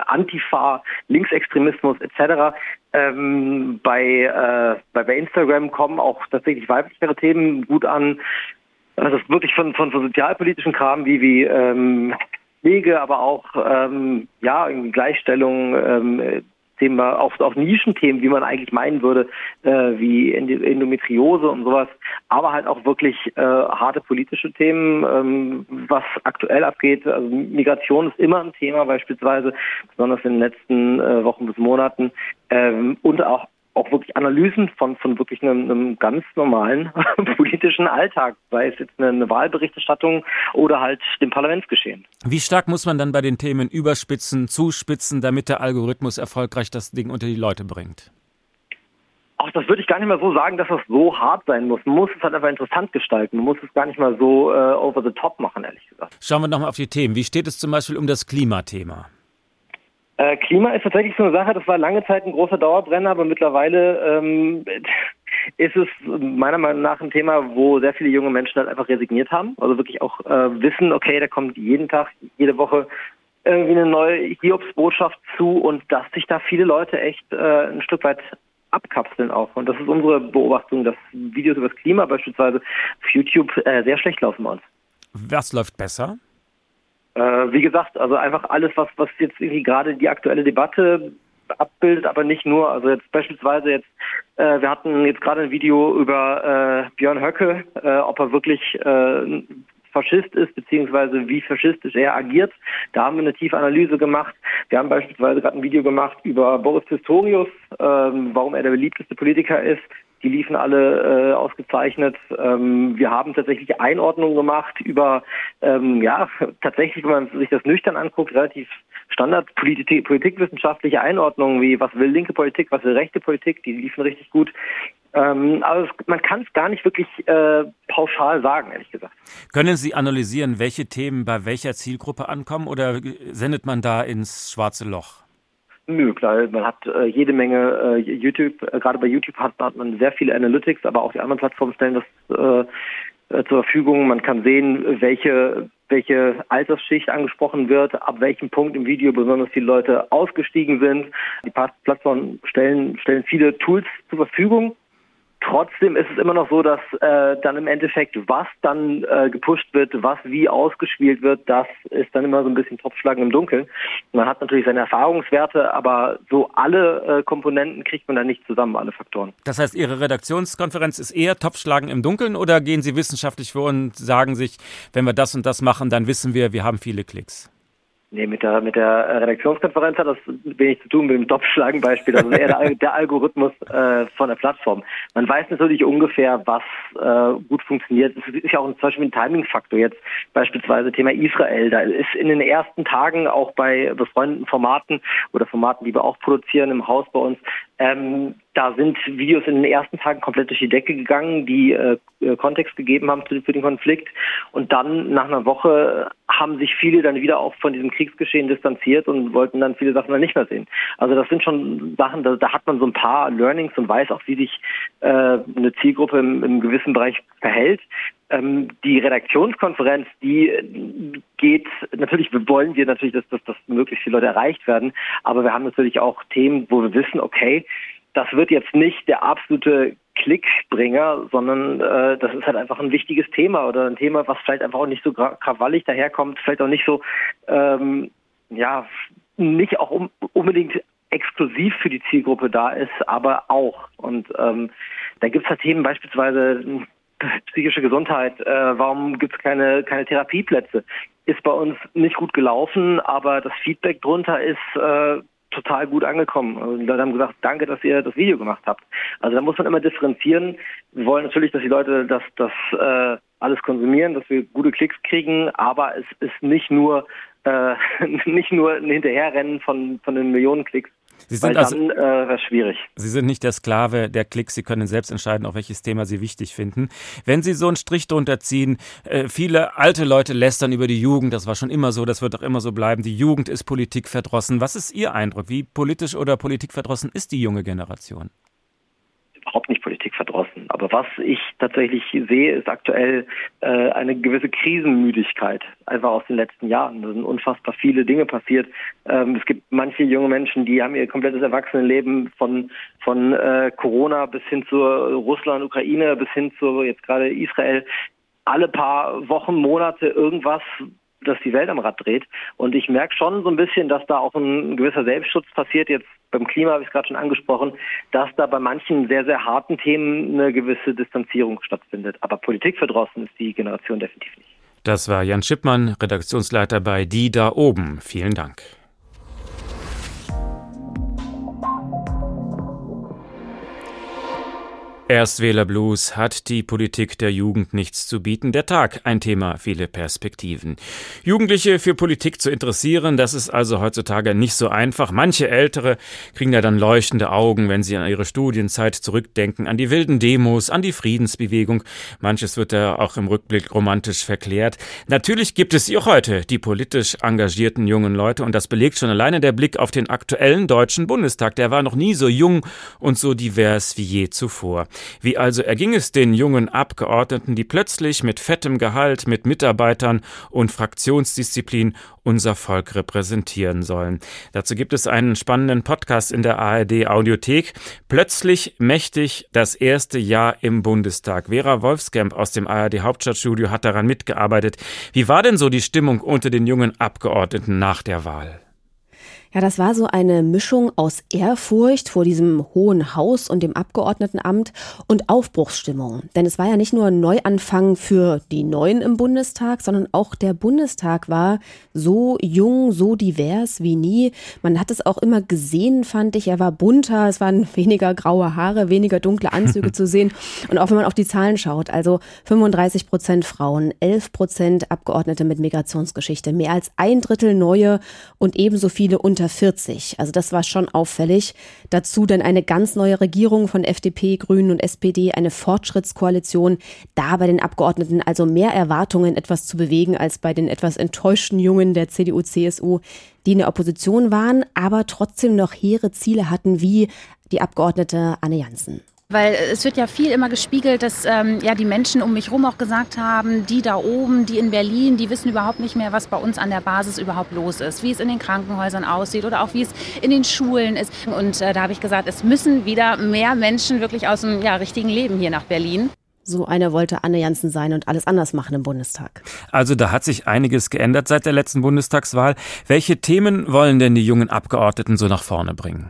Antifa, Linksextremismus etc. Ähm, bei, äh, bei, bei Instagram kommen auch tatsächlich weiblichere Themen gut an. Also wirklich von, von, von sozialpolitischen Kram wie, wie ähm, Pflege, aber auch ähm, ja, Gleichstellung, ähm, Thema, auch, auch Nischenthemen, wie man eigentlich meinen würde, äh, wie Endometriose und sowas, aber halt auch wirklich äh, harte politische Themen, ähm, was aktuell abgeht. Also Migration ist immer ein Thema beispielsweise, besonders in den letzten äh, Wochen bis Monaten ähm, und auch auch wirklich Analysen von, von wirklich einem, einem ganz normalen politischen Alltag, sei es jetzt eine, eine, Wahlberichterstattung oder halt dem Parlamentsgeschehen. Wie stark muss man dann bei den Themen überspitzen, zuspitzen, damit der Algorithmus erfolgreich das Ding unter die Leute bringt? Ach, das würde ich gar nicht mal so sagen, dass das so hart sein muss. Man muss es halt einfach interessant gestalten. Man muss es gar nicht mal so äh, over the top machen, ehrlich gesagt. Schauen wir nochmal auf die Themen. Wie steht es zum Beispiel um das Klimathema? Äh, Klima ist tatsächlich so eine Sache, das war lange Zeit ein großer Dauerbrenner, aber mittlerweile ähm, ist es meiner Meinung nach ein Thema, wo sehr viele junge Menschen halt einfach resigniert haben. Also wirklich auch äh, wissen, okay, da kommt jeden Tag, jede Woche irgendwie eine neue Hiobsbotschaft zu und dass sich da viele Leute echt äh, ein Stück weit abkapseln auch. Und das ist unsere Beobachtung, dass Videos über das Klima beispielsweise auf YouTube äh, sehr schlecht laufen bei uns. Was läuft besser? Äh, wie gesagt, also einfach alles, was, was jetzt irgendwie gerade die aktuelle Debatte abbildet, aber nicht nur. Also jetzt beispielsweise jetzt, äh, wir hatten jetzt gerade ein Video über äh, Björn Höcke, äh, ob er wirklich äh, Faschist ist, beziehungsweise wie faschistisch er agiert. Da haben wir eine tiefe Analyse gemacht. Wir haben beispielsweise gerade ein Video gemacht über Boris Pistorius, ähm, warum er der beliebteste Politiker ist. Die liefen alle äh, ausgezeichnet. Ähm, wir haben tatsächlich Einordnungen gemacht über, ähm, ja, tatsächlich, wenn man sich das nüchtern anguckt, relativ Standard Politik, politikwissenschaftliche Einordnungen wie was will linke Politik, was will rechte Politik, die liefen richtig gut. Ähm, aber es, man kann es gar nicht wirklich äh, pauschal sagen, ehrlich gesagt. Können Sie analysieren, welche Themen bei welcher Zielgruppe ankommen oder sendet man da ins schwarze Loch? Nö, klar, man hat äh, jede Menge äh, YouTube, äh, gerade bei YouTube hat, hat, man sehr viele Analytics, aber auch die anderen Plattformen stellen das äh, äh, zur Verfügung. Man kann sehen, welche welche Altersschicht angesprochen wird, ab welchem Punkt im Video besonders viele Leute ausgestiegen sind. Die Plattformen stellen, stellen viele Tools zur Verfügung, Trotzdem ist es immer noch so, dass äh, dann im Endeffekt, was dann äh, gepusht wird, was wie ausgespielt wird, das ist dann immer so ein bisschen Topfschlagen im Dunkeln. Man hat natürlich seine Erfahrungswerte, aber so alle äh, Komponenten kriegt man dann nicht zusammen, alle Faktoren. Das heißt, Ihre Redaktionskonferenz ist eher Topfschlagen im Dunkeln oder gehen Sie wissenschaftlich vor und sagen sich, wenn wir das und das machen, dann wissen wir, wir haben viele Klicks? Nee, mit der, mit der Redaktionskonferenz hat das wenig zu tun mit dem Topfschlagenbeispiel. Das ist eher der, der Algorithmus äh, von der Plattform. Man weiß natürlich ungefähr, was äh, gut funktioniert. Es ist ja auch zum Beispiel ein Timing-Faktor jetzt. Beispielsweise Thema Israel. Da ist in den ersten Tagen auch bei befreundeten Formaten oder Formaten, die wir auch produzieren im Haus bei uns, ähm, da sind Videos in den ersten Tagen komplett durch die Decke gegangen, die äh, äh Kontext gegeben haben für, den Konflikt. Und dann nach einer Woche haben sich viele dann wieder auch von diesem Kriegsgeschehen distanziert und wollten dann viele Sachen dann nicht mehr sehen. Also das sind schon Sachen, da, da hat man so ein paar Learnings und weiß auch, wie sich äh, eine Zielgruppe im, im gewissen Bereich verhält. Ähm, die Redaktionskonferenz, die geht, natürlich wollen wir natürlich, dass, dass, dass möglichst viele Leute erreicht werden, aber wir haben natürlich auch Themen, wo wir wissen, okay, das wird jetzt nicht der absolute Klickbringer, sondern äh, das ist halt einfach ein wichtiges Thema oder ein Thema, was vielleicht einfach auch nicht so krawallig daherkommt, vielleicht auch nicht so, ähm, ja, nicht auch um, unbedingt exklusiv für die Zielgruppe da ist, aber auch. Und ähm, da gibt es halt Themen beispielsweise psychische Gesundheit, äh, warum gibt es keine, keine Therapieplätze? Ist bei uns nicht gut gelaufen, aber das Feedback drunter ist äh, total gut angekommen. Und die Leute haben gesagt, danke, dass ihr das Video gemacht habt. Also da muss man immer differenzieren. Wir wollen natürlich, dass die Leute das, das äh, alles konsumieren, dass wir gute Klicks kriegen, aber es ist nicht nur äh, nicht nur ein Hinterherrennen von, von den Millionen Klicks, Sie sind Weil also, dann äh, wäre schwierig. Sie sind nicht der Sklave der Klicks, Sie können selbst entscheiden, auf welches Thema Sie wichtig finden. Wenn Sie so einen Strich drunter ziehen, äh, viele alte Leute lästern über die Jugend, das war schon immer so, das wird auch immer so bleiben. Die Jugend ist politikverdrossen. Was ist Ihr Eindruck? Wie politisch oder politikverdrossen ist die junge Generation? Überhaupt nicht politikverdrossen. Aber was ich tatsächlich sehe, ist aktuell äh, eine gewisse Krisenmüdigkeit, einfach aus den letzten Jahren. Da sind unfassbar viele Dinge passiert. Ähm, es gibt manche junge Menschen, die haben ihr komplettes Erwachsenenleben von, von äh, Corona bis hin zur Russland, Ukraine, bis hin zu jetzt gerade Israel alle paar Wochen, Monate irgendwas, dass die Welt am Rad dreht. Und ich merke schon so ein bisschen, dass da auch ein gewisser Selbstschutz passiert. Jetzt beim Klima habe ich es gerade schon angesprochen, dass da bei manchen sehr, sehr harten Themen eine gewisse Distanzierung stattfindet. Aber Politik verdrossen ist die Generation definitiv nicht. Das war Jan Schippmann, Redaktionsleiter bei Die da oben. Vielen Dank. Erstwählerblues hat die Politik der Jugend nichts zu bieten. Der Tag, ein Thema, viele Perspektiven. Jugendliche für Politik zu interessieren, das ist also heutzutage nicht so einfach. Manche Ältere kriegen ja dann leuchtende Augen, wenn sie an ihre Studienzeit zurückdenken, an die wilden Demos, an die Friedensbewegung. Manches wird ja auch im Rückblick romantisch verklärt. Natürlich gibt es sie auch heute, die politisch engagierten jungen Leute, und das belegt schon alleine der Blick auf den aktuellen Deutschen Bundestag. Der war noch nie so jung und so divers wie je zuvor. Wie also erging es den jungen Abgeordneten, die plötzlich mit fettem Gehalt, mit Mitarbeitern und Fraktionsdisziplin unser Volk repräsentieren sollen. Dazu gibt es einen spannenden Podcast in der ARD Audiothek. Plötzlich mächtig das erste Jahr im Bundestag. Vera Wolfskamp aus dem ARD Hauptstadtstudio hat daran mitgearbeitet. Wie war denn so die Stimmung unter den jungen Abgeordneten nach der Wahl? Ja, das war so eine Mischung aus Ehrfurcht vor diesem hohen Haus und dem Abgeordnetenamt und Aufbruchsstimmung. Denn es war ja nicht nur ein Neuanfang für die Neuen im Bundestag, sondern auch der Bundestag war so jung, so divers wie nie. Man hat es auch immer gesehen, fand ich. Er war bunter, es waren weniger graue Haare, weniger dunkle Anzüge zu sehen. Und auch wenn man auf die Zahlen schaut, also 35 Prozent Frauen, 11 Prozent Abgeordnete mit Migrationsgeschichte, mehr als ein Drittel neue und ebenso viele unter unter 40. Also das war schon auffällig. Dazu dann eine ganz neue Regierung von FDP, Grünen und SPD, eine Fortschrittskoalition. Da bei den Abgeordneten also mehr Erwartungen, etwas zu bewegen, als bei den etwas enttäuschten Jungen der CDU, CSU, die in der Opposition waren, aber trotzdem noch hehre Ziele hatten, wie die Abgeordnete Anne Janssen. Weil es wird ja viel immer gespiegelt, dass ähm, ja die Menschen um mich herum auch gesagt haben, die da oben, die in Berlin, die wissen überhaupt nicht mehr, was bei uns an der Basis überhaupt los ist, wie es in den Krankenhäusern aussieht oder auch wie es in den Schulen ist. Und äh, da habe ich gesagt, es müssen wieder mehr Menschen wirklich aus dem ja, richtigen Leben hier nach Berlin. So einer wollte Anne Janssen sein und alles anders machen im Bundestag. Also da hat sich einiges geändert seit der letzten Bundestagswahl. Welche Themen wollen denn die jungen Abgeordneten so nach vorne bringen?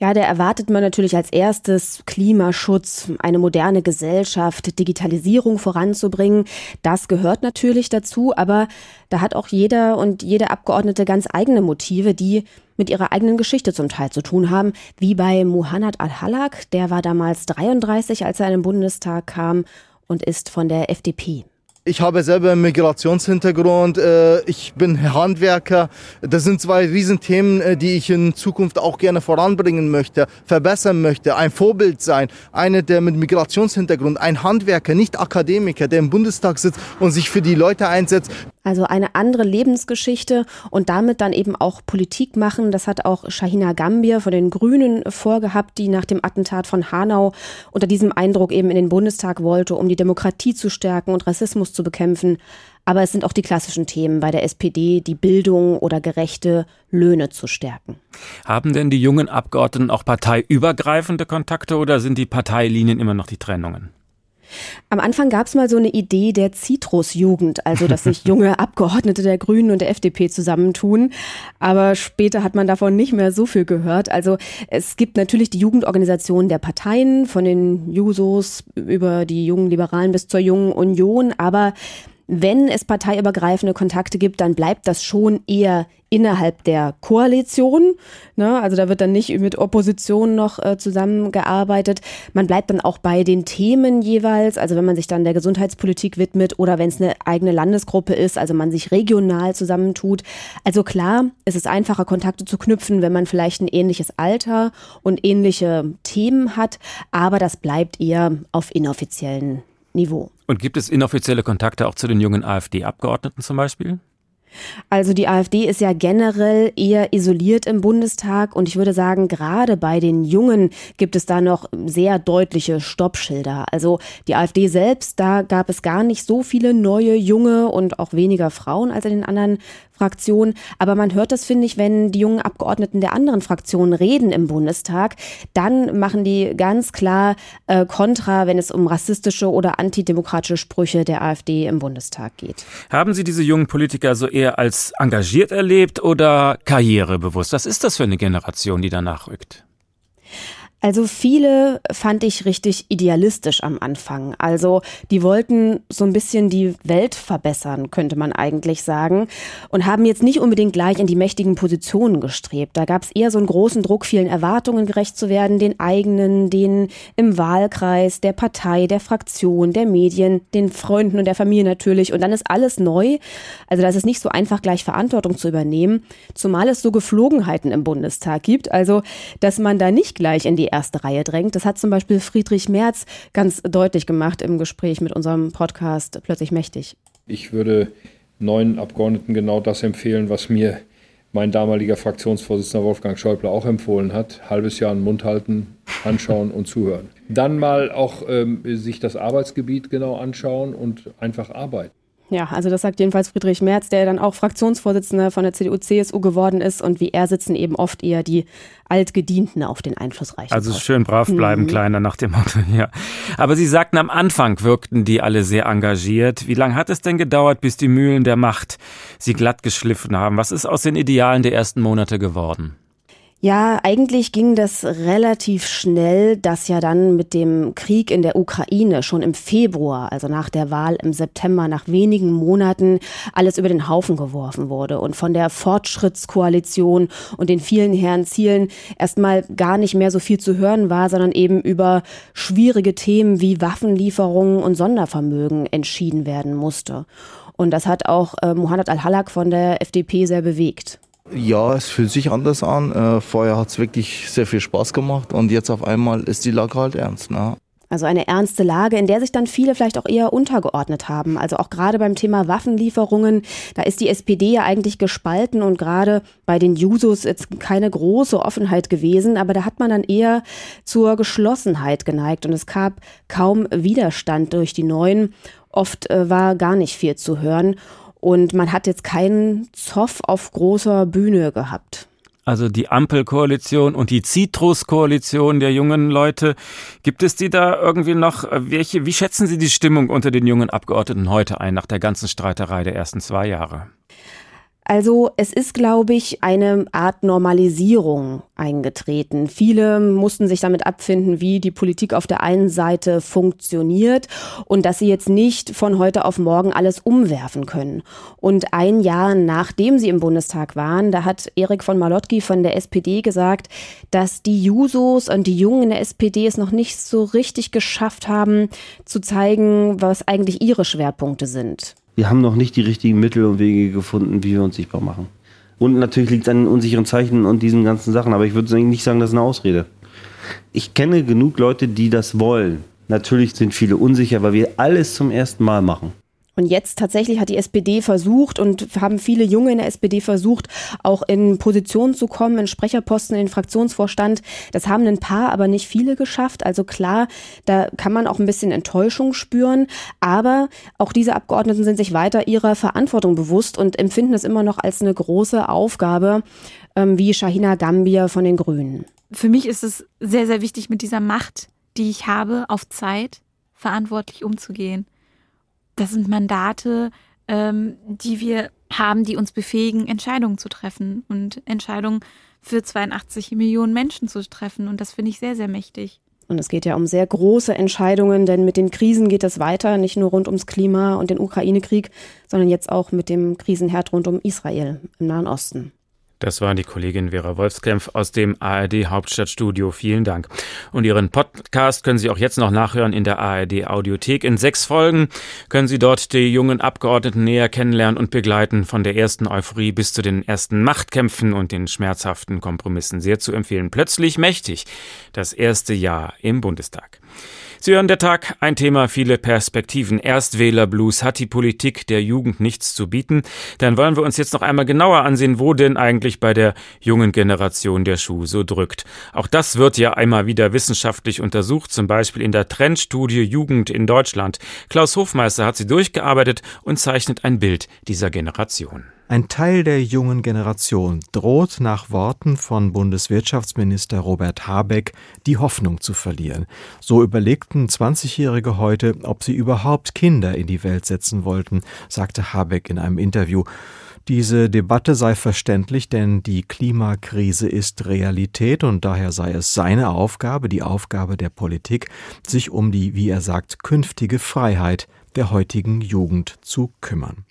Ja, da erwartet man natürlich als erstes Klimaschutz, eine moderne Gesellschaft, Digitalisierung voranzubringen. Das gehört natürlich dazu, aber da hat auch jeder und jede Abgeordnete ganz eigene Motive, die mit ihrer eigenen Geschichte zum Teil zu tun haben, wie bei Muhannad Al-Halak, der war damals 33, als er in den Bundestag kam und ist von der FDP. Ich habe selber einen Migrationshintergrund, äh, ich bin Handwerker. Das sind zwei Riesenthemen, äh, die ich in Zukunft auch gerne voranbringen möchte, verbessern möchte, ein Vorbild sein. Einer, der mit Migrationshintergrund, ein Handwerker, nicht Akademiker, der im Bundestag sitzt und sich für die Leute einsetzt. Also eine andere Lebensgeschichte und damit dann eben auch Politik machen. Das hat auch Shahina Gambier von den Grünen vorgehabt, die nach dem Attentat von Hanau unter diesem Eindruck eben in den Bundestag wollte, um die Demokratie zu stärken und Rassismus bekämpfen. Aber es sind auch die klassischen Themen bei der SPD, die Bildung oder gerechte Löhne zu stärken. Haben denn die jungen Abgeordneten auch parteiübergreifende Kontakte oder sind die Parteilinien immer noch die Trennungen? Am Anfang gab es mal so eine Idee der Zitrusjugend, also dass sich junge Abgeordnete der Grünen und der FDP zusammentun. Aber später hat man davon nicht mehr so viel gehört. Also es gibt natürlich die Jugendorganisation der Parteien, von den Jusos über die jungen Liberalen bis zur jungen Union. Aber wenn es parteiübergreifende Kontakte gibt, dann bleibt das schon eher innerhalb der Koalition. Ne? Also da wird dann nicht mit Opposition noch äh, zusammengearbeitet. Man bleibt dann auch bei den Themen jeweils. Also wenn man sich dann der Gesundheitspolitik widmet oder wenn es eine eigene Landesgruppe ist, also man sich regional zusammentut. Also klar, es ist einfacher, Kontakte zu knüpfen, wenn man vielleicht ein ähnliches Alter und ähnliche Themen hat. Aber das bleibt eher auf inoffiziellen Niveau. Und gibt es inoffizielle Kontakte auch zu den jungen AfD-Abgeordneten zum Beispiel? Also die AfD ist ja generell eher isoliert im Bundestag und ich würde sagen, gerade bei den Jungen gibt es da noch sehr deutliche Stoppschilder. Also die AfD selbst, da gab es gar nicht so viele neue Junge und auch weniger Frauen als in den anderen Fraktionen. Aber man hört das, finde ich, wenn die jungen Abgeordneten der anderen Fraktionen reden im Bundestag, dann machen die ganz klar äh, Kontra, wenn es um rassistische oder antidemokratische Sprüche der AfD im Bundestag geht. Haben Sie diese jungen Politiker so eher als engagiert erlebt oder karrierebewusst? Was ist das für eine Generation, die danach rückt? Also viele fand ich richtig idealistisch am Anfang. Also die wollten so ein bisschen die Welt verbessern, könnte man eigentlich sagen, und haben jetzt nicht unbedingt gleich in die mächtigen Positionen gestrebt. Da gab es eher so einen großen Druck, vielen Erwartungen gerecht zu werden, den eigenen, den im Wahlkreis, der Partei, der Fraktion, der Medien, den Freunden und der Familie natürlich. Und dann ist alles neu. Also da ist nicht so einfach, gleich Verantwortung zu übernehmen, zumal es so Geflogenheiten im Bundestag gibt. Also dass man da nicht gleich in die erste Reihe drängt. Das hat zum Beispiel Friedrich Merz ganz deutlich gemacht im Gespräch mit unserem Podcast Plötzlich Mächtig. Ich würde neuen Abgeordneten genau das empfehlen, was mir mein damaliger Fraktionsvorsitzender Wolfgang Schäuble auch empfohlen hat. Halbes Jahr einen Mund halten, anschauen und zuhören. Dann mal auch ähm, sich das Arbeitsgebiet genau anschauen und einfach arbeiten. Ja, also das sagt jedenfalls Friedrich Merz, der dann auch Fraktionsvorsitzender von der CDU-CSU geworden ist. Und wie er sitzen eben oft eher die Altgedienten auf den einflussreichen Also Posten. schön brav bleiben, mhm. Kleiner, nach dem Motto, ja. Aber Sie sagten, am Anfang wirkten die alle sehr engagiert. Wie lange hat es denn gedauert, bis die Mühlen der Macht sie glatt geschliffen haben? Was ist aus den Idealen der ersten Monate geworden? Ja, eigentlich ging das relativ schnell, dass ja dann mit dem Krieg in der Ukraine schon im Februar, also nach der Wahl im September, nach wenigen Monaten alles über den Haufen geworfen wurde und von der Fortschrittskoalition und den vielen Herren Zielen erstmal gar nicht mehr so viel zu hören war, sondern eben über schwierige Themen wie Waffenlieferungen und Sondervermögen entschieden werden musste. Und das hat auch äh, Mohammed Al-Halak von der FDP sehr bewegt. Ja, es fühlt sich anders an. Äh, vorher hat es wirklich sehr viel Spaß gemacht und jetzt auf einmal ist die Lage halt ernst. Ne? Also eine ernste Lage, in der sich dann viele vielleicht auch eher untergeordnet haben. Also auch gerade beim Thema Waffenlieferungen, da ist die SPD ja eigentlich gespalten und gerade bei den Jusos jetzt keine große Offenheit gewesen, aber da hat man dann eher zur Geschlossenheit geneigt und es gab kaum Widerstand durch die Neuen. Oft äh, war gar nicht viel zu hören und man hat jetzt keinen Zoff auf großer Bühne gehabt also die Ampelkoalition und die Citrus-Koalition der jungen Leute. Gibt es die da irgendwie noch? Welche, wie schätzen Sie die Stimmung unter den jungen Abgeordneten heute ein, nach der ganzen Streiterei der ersten zwei Jahre? Also es ist, glaube ich, eine Art Normalisierung eingetreten. Viele mussten sich damit abfinden, wie die Politik auf der einen Seite funktioniert und dass sie jetzt nicht von heute auf morgen alles umwerfen können. Und ein Jahr nachdem sie im Bundestag waren, da hat Erik von Malotki von der SPD gesagt, dass die Jusos und die Jungen in der SPD es noch nicht so richtig geschafft haben, zu zeigen, was eigentlich ihre Schwerpunkte sind wir haben noch nicht die richtigen Mittel und Wege gefunden, wie wir uns sichtbar machen. Und natürlich liegt es an unsicheren Zeichen und diesen ganzen Sachen, aber ich würde nicht sagen, das ist eine Ausrede. Ich kenne genug Leute, die das wollen. Natürlich sind viele unsicher, weil wir alles zum ersten Mal machen. Und jetzt tatsächlich hat die SPD versucht und haben viele Junge in der SPD versucht, auch in Positionen zu kommen, in Sprecherposten, in den Fraktionsvorstand. Das haben ein paar, aber nicht viele geschafft. Also klar, da kann man auch ein bisschen Enttäuschung spüren. Aber auch diese Abgeordneten sind sich weiter ihrer Verantwortung bewusst und empfinden es immer noch als eine große Aufgabe, ähm, wie Shahina Gambier von den Grünen. Für mich ist es sehr, sehr wichtig, mit dieser Macht, die ich habe, auf Zeit verantwortlich umzugehen. Das sind Mandate, ähm, die wir haben, die uns befähigen, Entscheidungen zu treffen und Entscheidungen für 82 Millionen Menschen zu treffen. Und das finde ich sehr, sehr mächtig. Und es geht ja um sehr große Entscheidungen, denn mit den Krisen geht es weiter, nicht nur rund ums Klima und den Ukraine-Krieg, sondern jetzt auch mit dem Krisenherd rund um Israel im Nahen Osten. Das war die Kollegin Vera Wolfskämpf aus dem ARD Hauptstadtstudio. Vielen Dank. Und Ihren Podcast können Sie auch jetzt noch nachhören in der ARD Audiothek. In sechs Folgen können Sie dort die jungen Abgeordneten näher kennenlernen und begleiten, von der ersten Euphorie bis zu den ersten Machtkämpfen und den schmerzhaften Kompromissen. Sehr zu empfehlen. Plötzlich mächtig. Das erste Jahr im Bundestag. Sie hören der Tag, ein Thema, viele Perspektiven. Erstwählerblues hat die Politik der Jugend nichts zu bieten. Dann wollen wir uns jetzt noch einmal genauer ansehen, wo denn eigentlich bei der jungen Generation der Schuh so drückt. Auch das wird ja einmal wieder wissenschaftlich untersucht, zum Beispiel in der Trendstudie Jugend in Deutschland. Klaus Hofmeister hat sie durchgearbeitet und zeichnet ein Bild dieser Generation. Ein Teil der jungen Generation droht nach Worten von Bundeswirtschaftsminister Robert Habeck die Hoffnung zu verlieren. So überlegten 20-Jährige heute, ob sie überhaupt Kinder in die Welt setzen wollten, sagte Habeck in einem Interview. Diese Debatte sei verständlich, denn die Klimakrise ist Realität und daher sei es seine Aufgabe, die Aufgabe der Politik, sich um die, wie er sagt, künftige Freiheit der heutigen Jugend zu kümmern.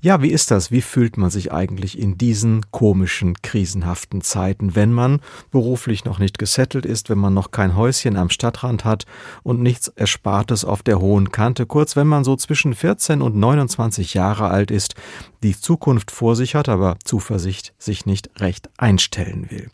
Ja, wie ist das? Wie fühlt man sich eigentlich in diesen komischen, krisenhaften Zeiten, wenn man beruflich noch nicht gesettelt ist, wenn man noch kein Häuschen am Stadtrand hat und nichts Erspartes auf der hohen Kante, kurz wenn man so zwischen 14 und 29 Jahre alt ist, die Zukunft vor sich hat, aber Zuversicht sich nicht recht einstellen will.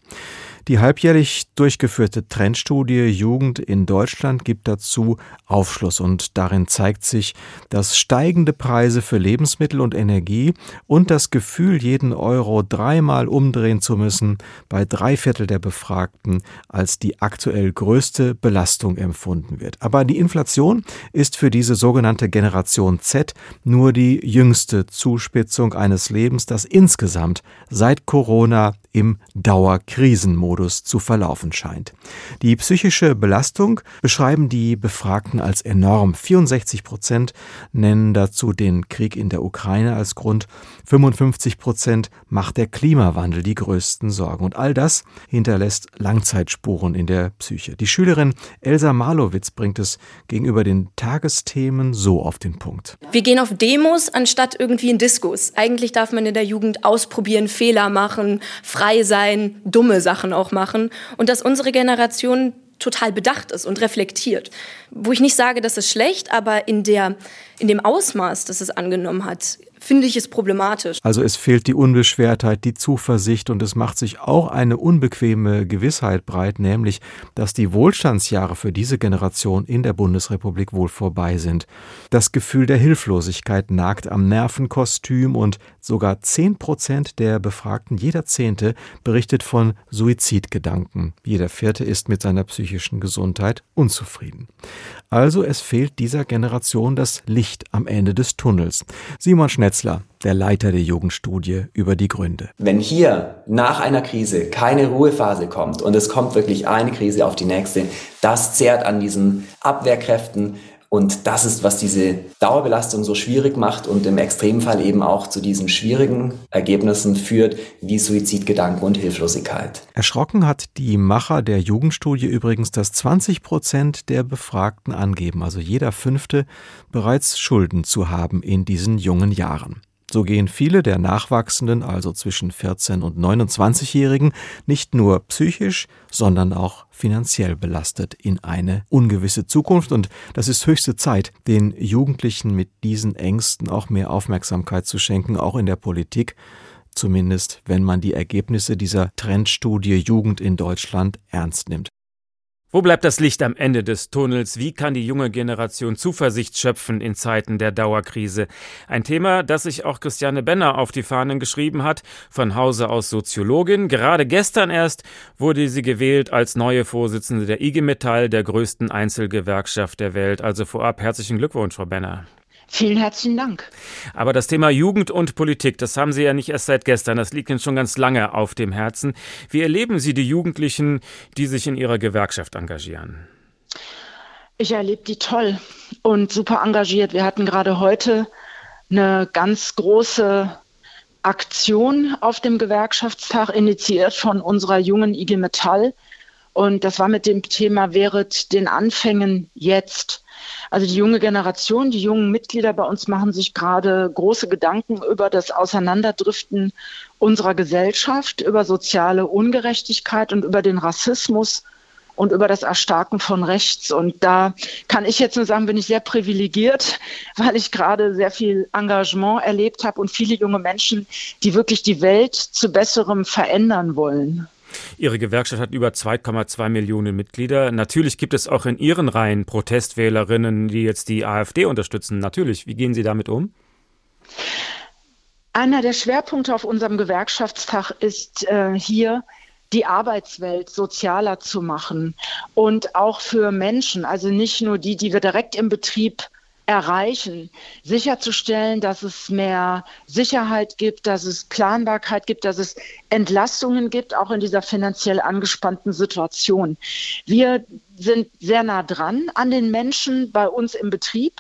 Die halbjährlich durchgeführte Trendstudie Jugend in Deutschland gibt dazu Aufschluss und darin zeigt sich, dass steigende Preise für Lebensmittel und Energie und das Gefühl, jeden Euro dreimal umdrehen zu müssen, bei drei Viertel der Befragten als die aktuell größte Belastung empfunden wird. Aber die Inflation ist für diese sogenannte Generation Z nur die jüngste Zuspitzung eines Lebens, das insgesamt seit Corona im Dauerkrisenmodus zu verlaufen scheint. Die psychische Belastung beschreiben die Befragten als enorm. 64 Prozent nennen dazu den Krieg in der Ukraine als Grund. 55 Prozent macht der Klimawandel die größten Sorgen. Und all das hinterlässt Langzeitspuren in der Psyche. Die Schülerin Elsa Marlowitz bringt es gegenüber den Tagesthemen so auf den Punkt. Wir gehen auf Demos anstatt irgendwie in Diskos. Eigentlich darf man in der Jugend ausprobieren, Fehler machen, frei sein, dumme Sachen auch machen. Und dass unsere Generation total bedacht ist und reflektiert. Wo ich nicht sage, das ist schlecht, aber in, der, in dem Ausmaß, das es angenommen hat, finde ich es problematisch. Also es fehlt die Unbeschwertheit, die Zuversicht und es macht sich auch eine unbequeme Gewissheit breit, nämlich, dass die Wohlstandsjahre für diese Generation in der Bundesrepublik wohl vorbei sind. Das Gefühl der Hilflosigkeit nagt am Nervenkostüm und sogar zehn Prozent der Befragten, jeder Zehnte, berichtet von Suizidgedanken. Jeder Vierte ist mit seiner psychischen Gesundheit unzufrieden. Also es fehlt dieser Generation das Licht am Ende des Tunnels. Simon Schnetzler, der Leiter der Jugendstudie, über die Gründe. Wenn hier nach einer Krise keine Ruhephase kommt und es kommt wirklich eine Krise auf die nächste, das zehrt an diesen Abwehrkräften, und das ist, was diese Dauerbelastung so schwierig macht und im Extremfall eben auch zu diesen schwierigen Ergebnissen führt, wie Suizidgedanken und Hilflosigkeit. Erschrocken hat die Macher der Jugendstudie übrigens, dass 20 Prozent der Befragten angeben, also jeder Fünfte, bereits Schulden zu haben in diesen jungen Jahren. So gehen viele der Nachwachsenden, also zwischen 14 und 29-Jährigen, nicht nur psychisch, sondern auch finanziell belastet in eine ungewisse Zukunft. Und das ist höchste Zeit, den Jugendlichen mit diesen Ängsten auch mehr Aufmerksamkeit zu schenken, auch in der Politik zumindest wenn man die Ergebnisse dieser Trendstudie Jugend in Deutschland ernst nimmt. Wo bleibt das Licht am Ende des Tunnels? Wie kann die junge Generation Zuversicht schöpfen in Zeiten der Dauerkrise? Ein Thema, das sich auch Christiane Benner auf die Fahnen geschrieben hat, von Hause aus Soziologin. Gerade gestern erst wurde sie gewählt als neue Vorsitzende der IG Metall, der größten Einzelgewerkschaft der Welt. Also vorab herzlichen Glückwunsch, Frau Benner. Vielen herzlichen Dank. Aber das Thema Jugend und Politik, das haben Sie ja nicht erst seit gestern, das liegt Ihnen schon ganz lange auf dem Herzen. Wie erleben Sie die Jugendlichen, die sich in Ihrer Gewerkschaft engagieren? Ich erlebe die toll und super engagiert. Wir hatten gerade heute eine ganz große Aktion auf dem Gewerkschaftstag, initiiert von unserer jungen IG Metall. Und das war mit dem Thema Während den Anfängen jetzt. Also die junge Generation, die jungen Mitglieder bei uns machen sich gerade große Gedanken über das Auseinanderdriften unserer Gesellschaft, über soziale Ungerechtigkeit und über den Rassismus und über das Erstarken von Rechts. Und da kann ich jetzt nur sagen, bin ich sehr privilegiert, weil ich gerade sehr viel Engagement erlebt habe und viele junge Menschen, die wirklich die Welt zu besserem verändern wollen. Ihre Gewerkschaft hat über 2,2 Millionen Mitglieder. Natürlich gibt es auch in Ihren Reihen Protestwählerinnen, die jetzt die AfD unterstützen. Natürlich. Wie gehen Sie damit um? Einer der Schwerpunkte auf unserem Gewerkschaftstag ist äh, hier, die Arbeitswelt sozialer zu machen und auch für Menschen, also nicht nur die, die wir direkt im Betrieb erreichen, sicherzustellen, dass es mehr Sicherheit gibt, dass es Planbarkeit gibt, dass es Entlastungen gibt, auch in dieser finanziell angespannten Situation. Wir sind sehr nah dran an den Menschen bei uns im Betrieb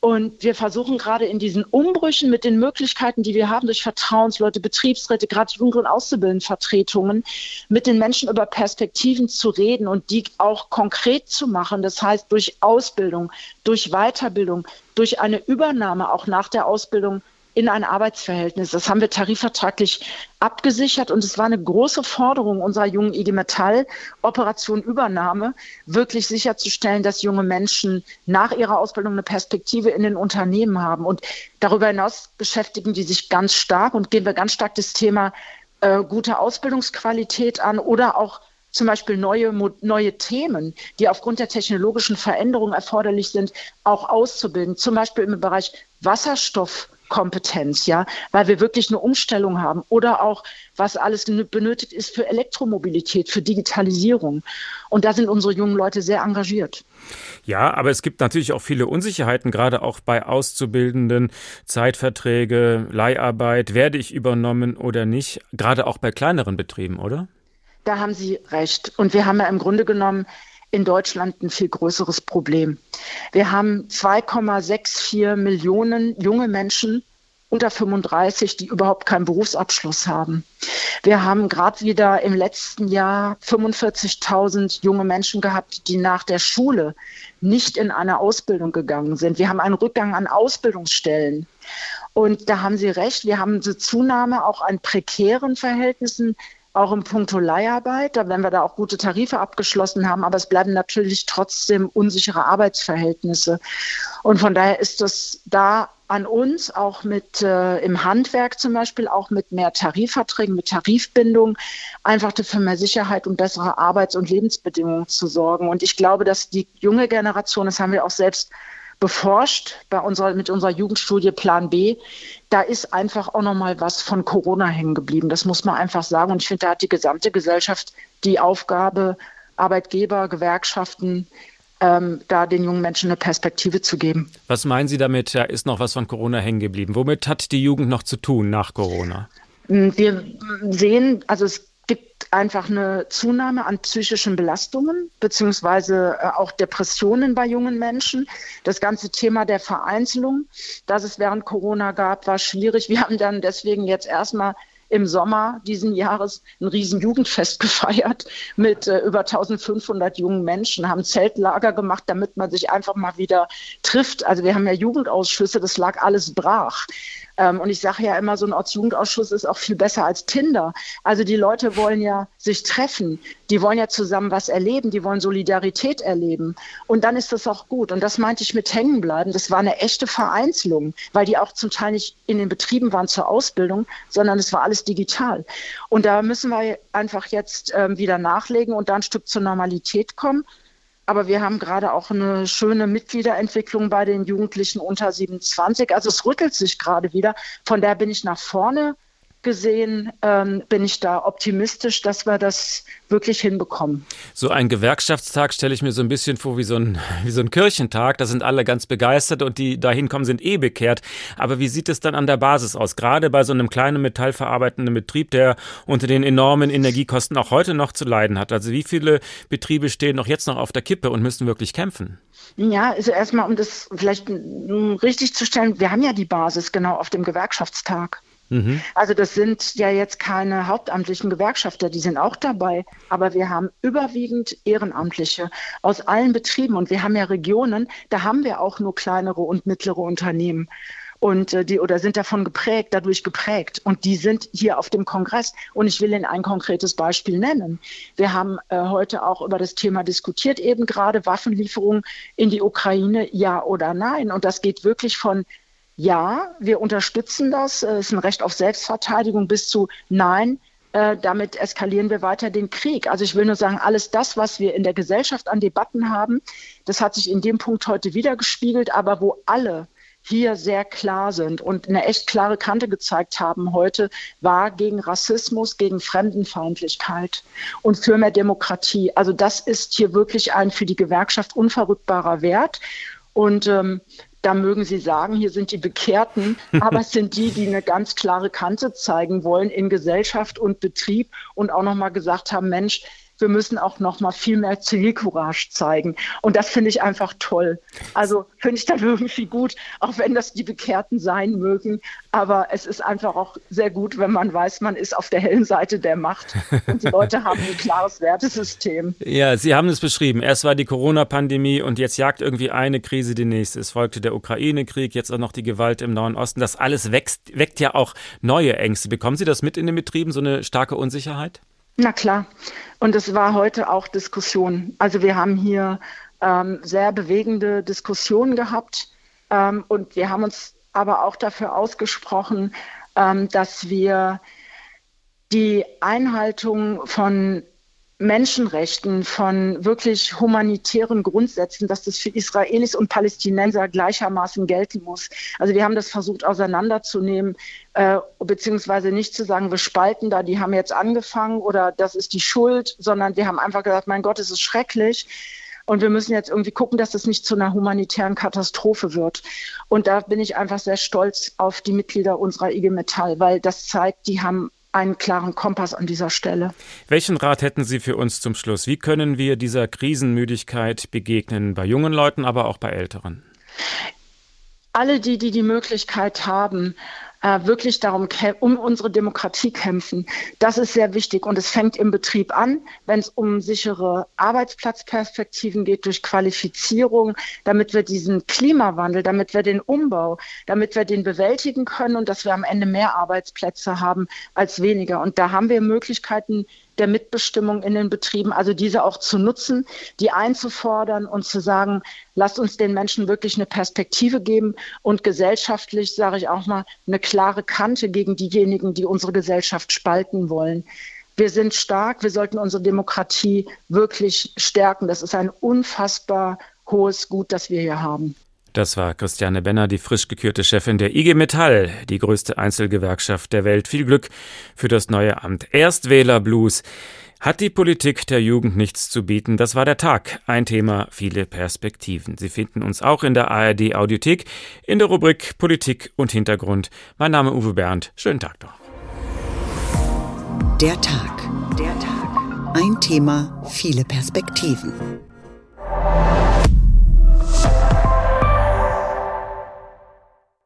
und wir versuchen gerade in diesen Umbrüchen mit den Möglichkeiten, die wir haben durch Vertrauensleute, Betriebsräte, gerade Jugend- und Auszubildendenvertretungen, mit den Menschen über Perspektiven zu reden und die auch konkret zu machen. Das heißt, durch Ausbildung, durch Weiterbildung, durch eine Übernahme auch nach der Ausbildung in ein Arbeitsverhältnis. Das haben wir tarifvertraglich abgesichert und es war eine große Forderung unserer jungen IG Metall, Operation Übernahme, wirklich sicherzustellen, dass junge Menschen nach ihrer Ausbildung eine Perspektive in den Unternehmen haben. Und darüber hinaus beschäftigen die sich ganz stark und gehen wir ganz stark das Thema äh, gute Ausbildungsqualität an oder auch zum Beispiel neue, neue Themen, die aufgrund der technologischen Veränderung erforderlich sind, auch auszubilden. Zum Beispiel im Bereich Wasserstoff. Kompetenz, ja, weil wir wirklich eine Umstellung haben oder auch, was alles benötigt ist für Elektromobilität, für Digitalisierung. Und da sind unsere jungen Leute sehr engagiert. Ja, aber es gibt natürlich auch viele Unsicherheiten, gerade auch bei Auszubildenden, Zeitverträge, Leiharbeit, werde ich übernommen oder nicht, gerade auch bei kleineren Betrieben, oder? Da haben Sie recht. Und wir haben ja im Grunde genommen in Deutschland ein viel größeres Problem. Wir haben 2,64 Millionen junge Menschen unter 35, die überhaupt keinen Berufsabschluss haben. Wir haben gerade wieder im letzten Jahr 45.000 junge Menschen gehabt, die nach der Schule nicht in eine Ausbildung gegangen sind. Wir haben einen Rückgang an Ausbildungsstellen. Und da haben Sie recht, wir haben eine Zunahme auch an prekären Verhältnissen auch im Punkto Leiharbeit, da wenn wir da auch gute Tarife abgeschlossen haben, aber es bleiben natürlich trotzdem unsichere Arbeitsverhältnisse. Und von daher ist das da an uns, auch mit äh, im Handwerk zum Beispiel, auch mit mehr Tarifverträgen, mit Tarifbindung, einfach für mehr Sicherheit und bessere Arbeits- und Lebensbedingungen zu sorgen. Und ich glaube, dass die junge Generation, das haben wir auch selbst beforscht bei unserer, mit unserer Jugendstudie Plan B. Da ist einfach auch noch mal was von Corona hängen geblieben. Das muss man einfach sagen. Und ich finde, da hat die gesamte Gesellschaft die Aufgabe, Arbeitgeber, Gewerkschaften, ähm, da den jungen Menschen eine Perspektive zu geben. Was meinen Sie damit, da ist noch was von Corona hängen geblieben? Womit hat die Jugend noch zu tun nach Corona? Wir sehen, also es gibt einfach eine Zunahme an psychischen Belastungen beziehungsweise äh, auch Depressionen bei jungen Menschen. Das ganze Thema der Vereinzelung, das es während Corona gab, war schwierig. Wir haben dann deswegen jetzt erstmal im Sommer diesen Jahres ein riesen Jugendfest gefeiert mit äh, über 1500 jungen Menschen, haben Zeltlager gemacht, damit man sich einfach mal wieder trifft. Also wir haben ja Jugendausschüsse, das lag alles brach. Ähm, und ich sage ja immer, so ein Ortsjugendausschuss ist auch viel besser als Tinder. Also die Leute wollen ja sich treffen, die wollen ja zusammen was erleben, die wollen Solidarität erleben. Und dann ist das auch gut. Und das meinte ich mit hängenbleiben. Das war eine echte Vereinzelung, weil die auch zum Teil nicht in den Betrieben waren zur Ausbildung, sondern es war alles digital. Und da müssen wir einfach jetzt ähm, wieder nachlegen und da ein Stück zur Normalität kommen. Aber wir haben gerade auch eine schöne Mitgliederentwicklung bei den Jugendlichen unter 27. Also es rüttelt sich gerade wieder. Von daher bin ich nach vorne gesehen ähm, bin ich da optimistisch, dass wir das wirklich hinbekommen. So ein Gewerkschaftstag stelle ich mir so ein bisschen vor wie so ein, wie so ein Kirchentag. Da sind alle ganz begeistert und die da hinkommen, sind eh bekehrt. Aber wie sieht es dann an der Basis aus? Gerade bei so einem kleinen metallverarbeitenden Betrieb, der unter den enormen Energiekosten auch heute noch zu leiden hat. Also wie viele Betriebe stehen noch jetzt noch auf der Kippe und müssen wirklich kämpfen? Ja, also erstmal, um das vielleicht richtig zu stellen, wir haben ja die Basis genau auf dem Gewerkschaftstag. Mhm. Also das sind ja jetzt keine hauptamtlichen Gewerkschafter, die sind auch dabei, aber wir haben überwiegend Ehrenamtliche aus allen Betrieben und wir haben ja Regionen, da haben wir auch nur kleinere und mittlere Unternehmen und äh, die oder sind davon geprägt, dadurch geprägt. Und die sind hier auf dem Kongress. Und ich will Ihnen ein konkretes Beispiel nennen. Wir haben äh, heute auch über das Thema diskutiert, eben gerade Waffenlieferungen in die Ukraine, ja oder nein. Und das geht wirklich von ja, wir unterstützen das, es ist ein Recht auf Selbstverteidigung bis zu nein, äh, damit eskalieren wir weiter den Krieg. Also ich will nur sagen, alles das, was wir in der Gesellschaft an Debatten haben, das hat sich in dem Punkt heute wieder gespiegelt, aber wo alle hier sehr klar sind und eine echt klare Kante gezeigt haben heute, war gegen Rassismus, gegen Fremdenfeindlichkeit und für mehr Demokratie. Also das ist hier wirklich ein für die Gewerkschaft unverrückbarer Wert. Und ähm, da mögen Sie sagen, hier sind die Bekehrten, aber es sind die, die eine ganz klare Kante zeigen wollen in Gesellschaft und Betrieb und auch nochmal gesagt haben, Mensch, wir müssen auch noch mal viel mehr Zivilcourage zeigen. Und das finde ich einfach toll. Also finde ich dann irgendwie gut, auch wenn das die Bekehrten sein mögen. Aber es ist einfach auch sehr gut, wenn man weiß, man ist auf der hellen Seite der Macht. Und die Leute haben ein klares Wertesystem. Ja, Sie haben es beschrieben. Erst war die Corona-Pandemie und jetzt jagt irgendwie eine Krise die nächste. Es folgte der Ukraine-Krieg, jetzt auch noch die Gewalt im Nahen Osten. Das alles wächst, weckt ja auch neue Ängste. Bekommen Sie das mit in den Betrieben, so eine starke Unsicherheit? Na klar. Und es war heute auch Diskussion. Also wir haben hier ähm, sehr bewegende Diskussionen gehabt ähm, und wir haben uns aber auch dafür ausgesprochen, ähm, dass wir die Einhaltung von Menschenrechten, von wirklich humanitären Grundsätzen, dass das für Israelis und Palästinenser gleichermaßen gelten muss. Also wir haben das versucht auseinanderzunehmen, äh, beziehungsweise nicht zu sagen, wir spalten da, die haben jetzt angefangen oder das ist die Schuld, sondern wir haben einfach gesagt, mein Gott, es ist schrecklich. Und wir müssen jetzt irgendwie gucken, dass es nicht zu einer humanitären Katastrophe wird. Und da bin ich einfach sehr stolz auf die Mitglieder unserer IG Metall, weil das zeigt, die haben einen klaren Kompass an dieser Stelle. Welchen Rat hätten Sie für uns zum Schluss? Wie können wir dieser Krisenmüdigkeit begegnen, bei jungen Leuten, aber auch bei Älteren? Alle die, die die Möglichkeit haben, äh, wirklich darum um unsere Demokratie kämpfen. Das ist sehr wichtig und es fängt im Betrieb an, wenn es um sichere Arbeitsplatzperspektiven geht durch Qualifizierung, damit wir diesen Klimawandel, damit wir den Umbau, damit wir den bewältigen können und dass wir am Ende mehr Arbeitsplätze haben als weniger. Und da haben wir Möglichkeiten, der Mitbestimmung in den Betrieben, also diese auch zu nutzen, die einzufordern und zu sagen, lasst uns den Menschen wirklich eine Perspektive geben und gesellschaftlich, sage ich auch mal, eine klare Kante gegen diejenigen, die unsere Gesellschaft spalten wollen. Wir sind stark, wir sollten unsere Demokratie wirklich stärken. Das ist ein unfassbar hohes Gut, das wir hier haben. Das war Christiane Benner, die frisch gekürte Chefin der IG Metall, die größte Einzelgewerkschaft der Welt. Viel Glück für das neue Amt. Erstwähler Blues. Hat die Politik der Jugend nichts zu bieten? Das war der Tag. Ein Thema, viele Perspektiven. Sie finden uns auch in der ARD Audiothek in der Rubrik Politik und Hintergrund. Mein Name Uwe Bernd. Schönen Tag noch. Der Tag. Der Tag. Ein Thema, viele Perspektiven.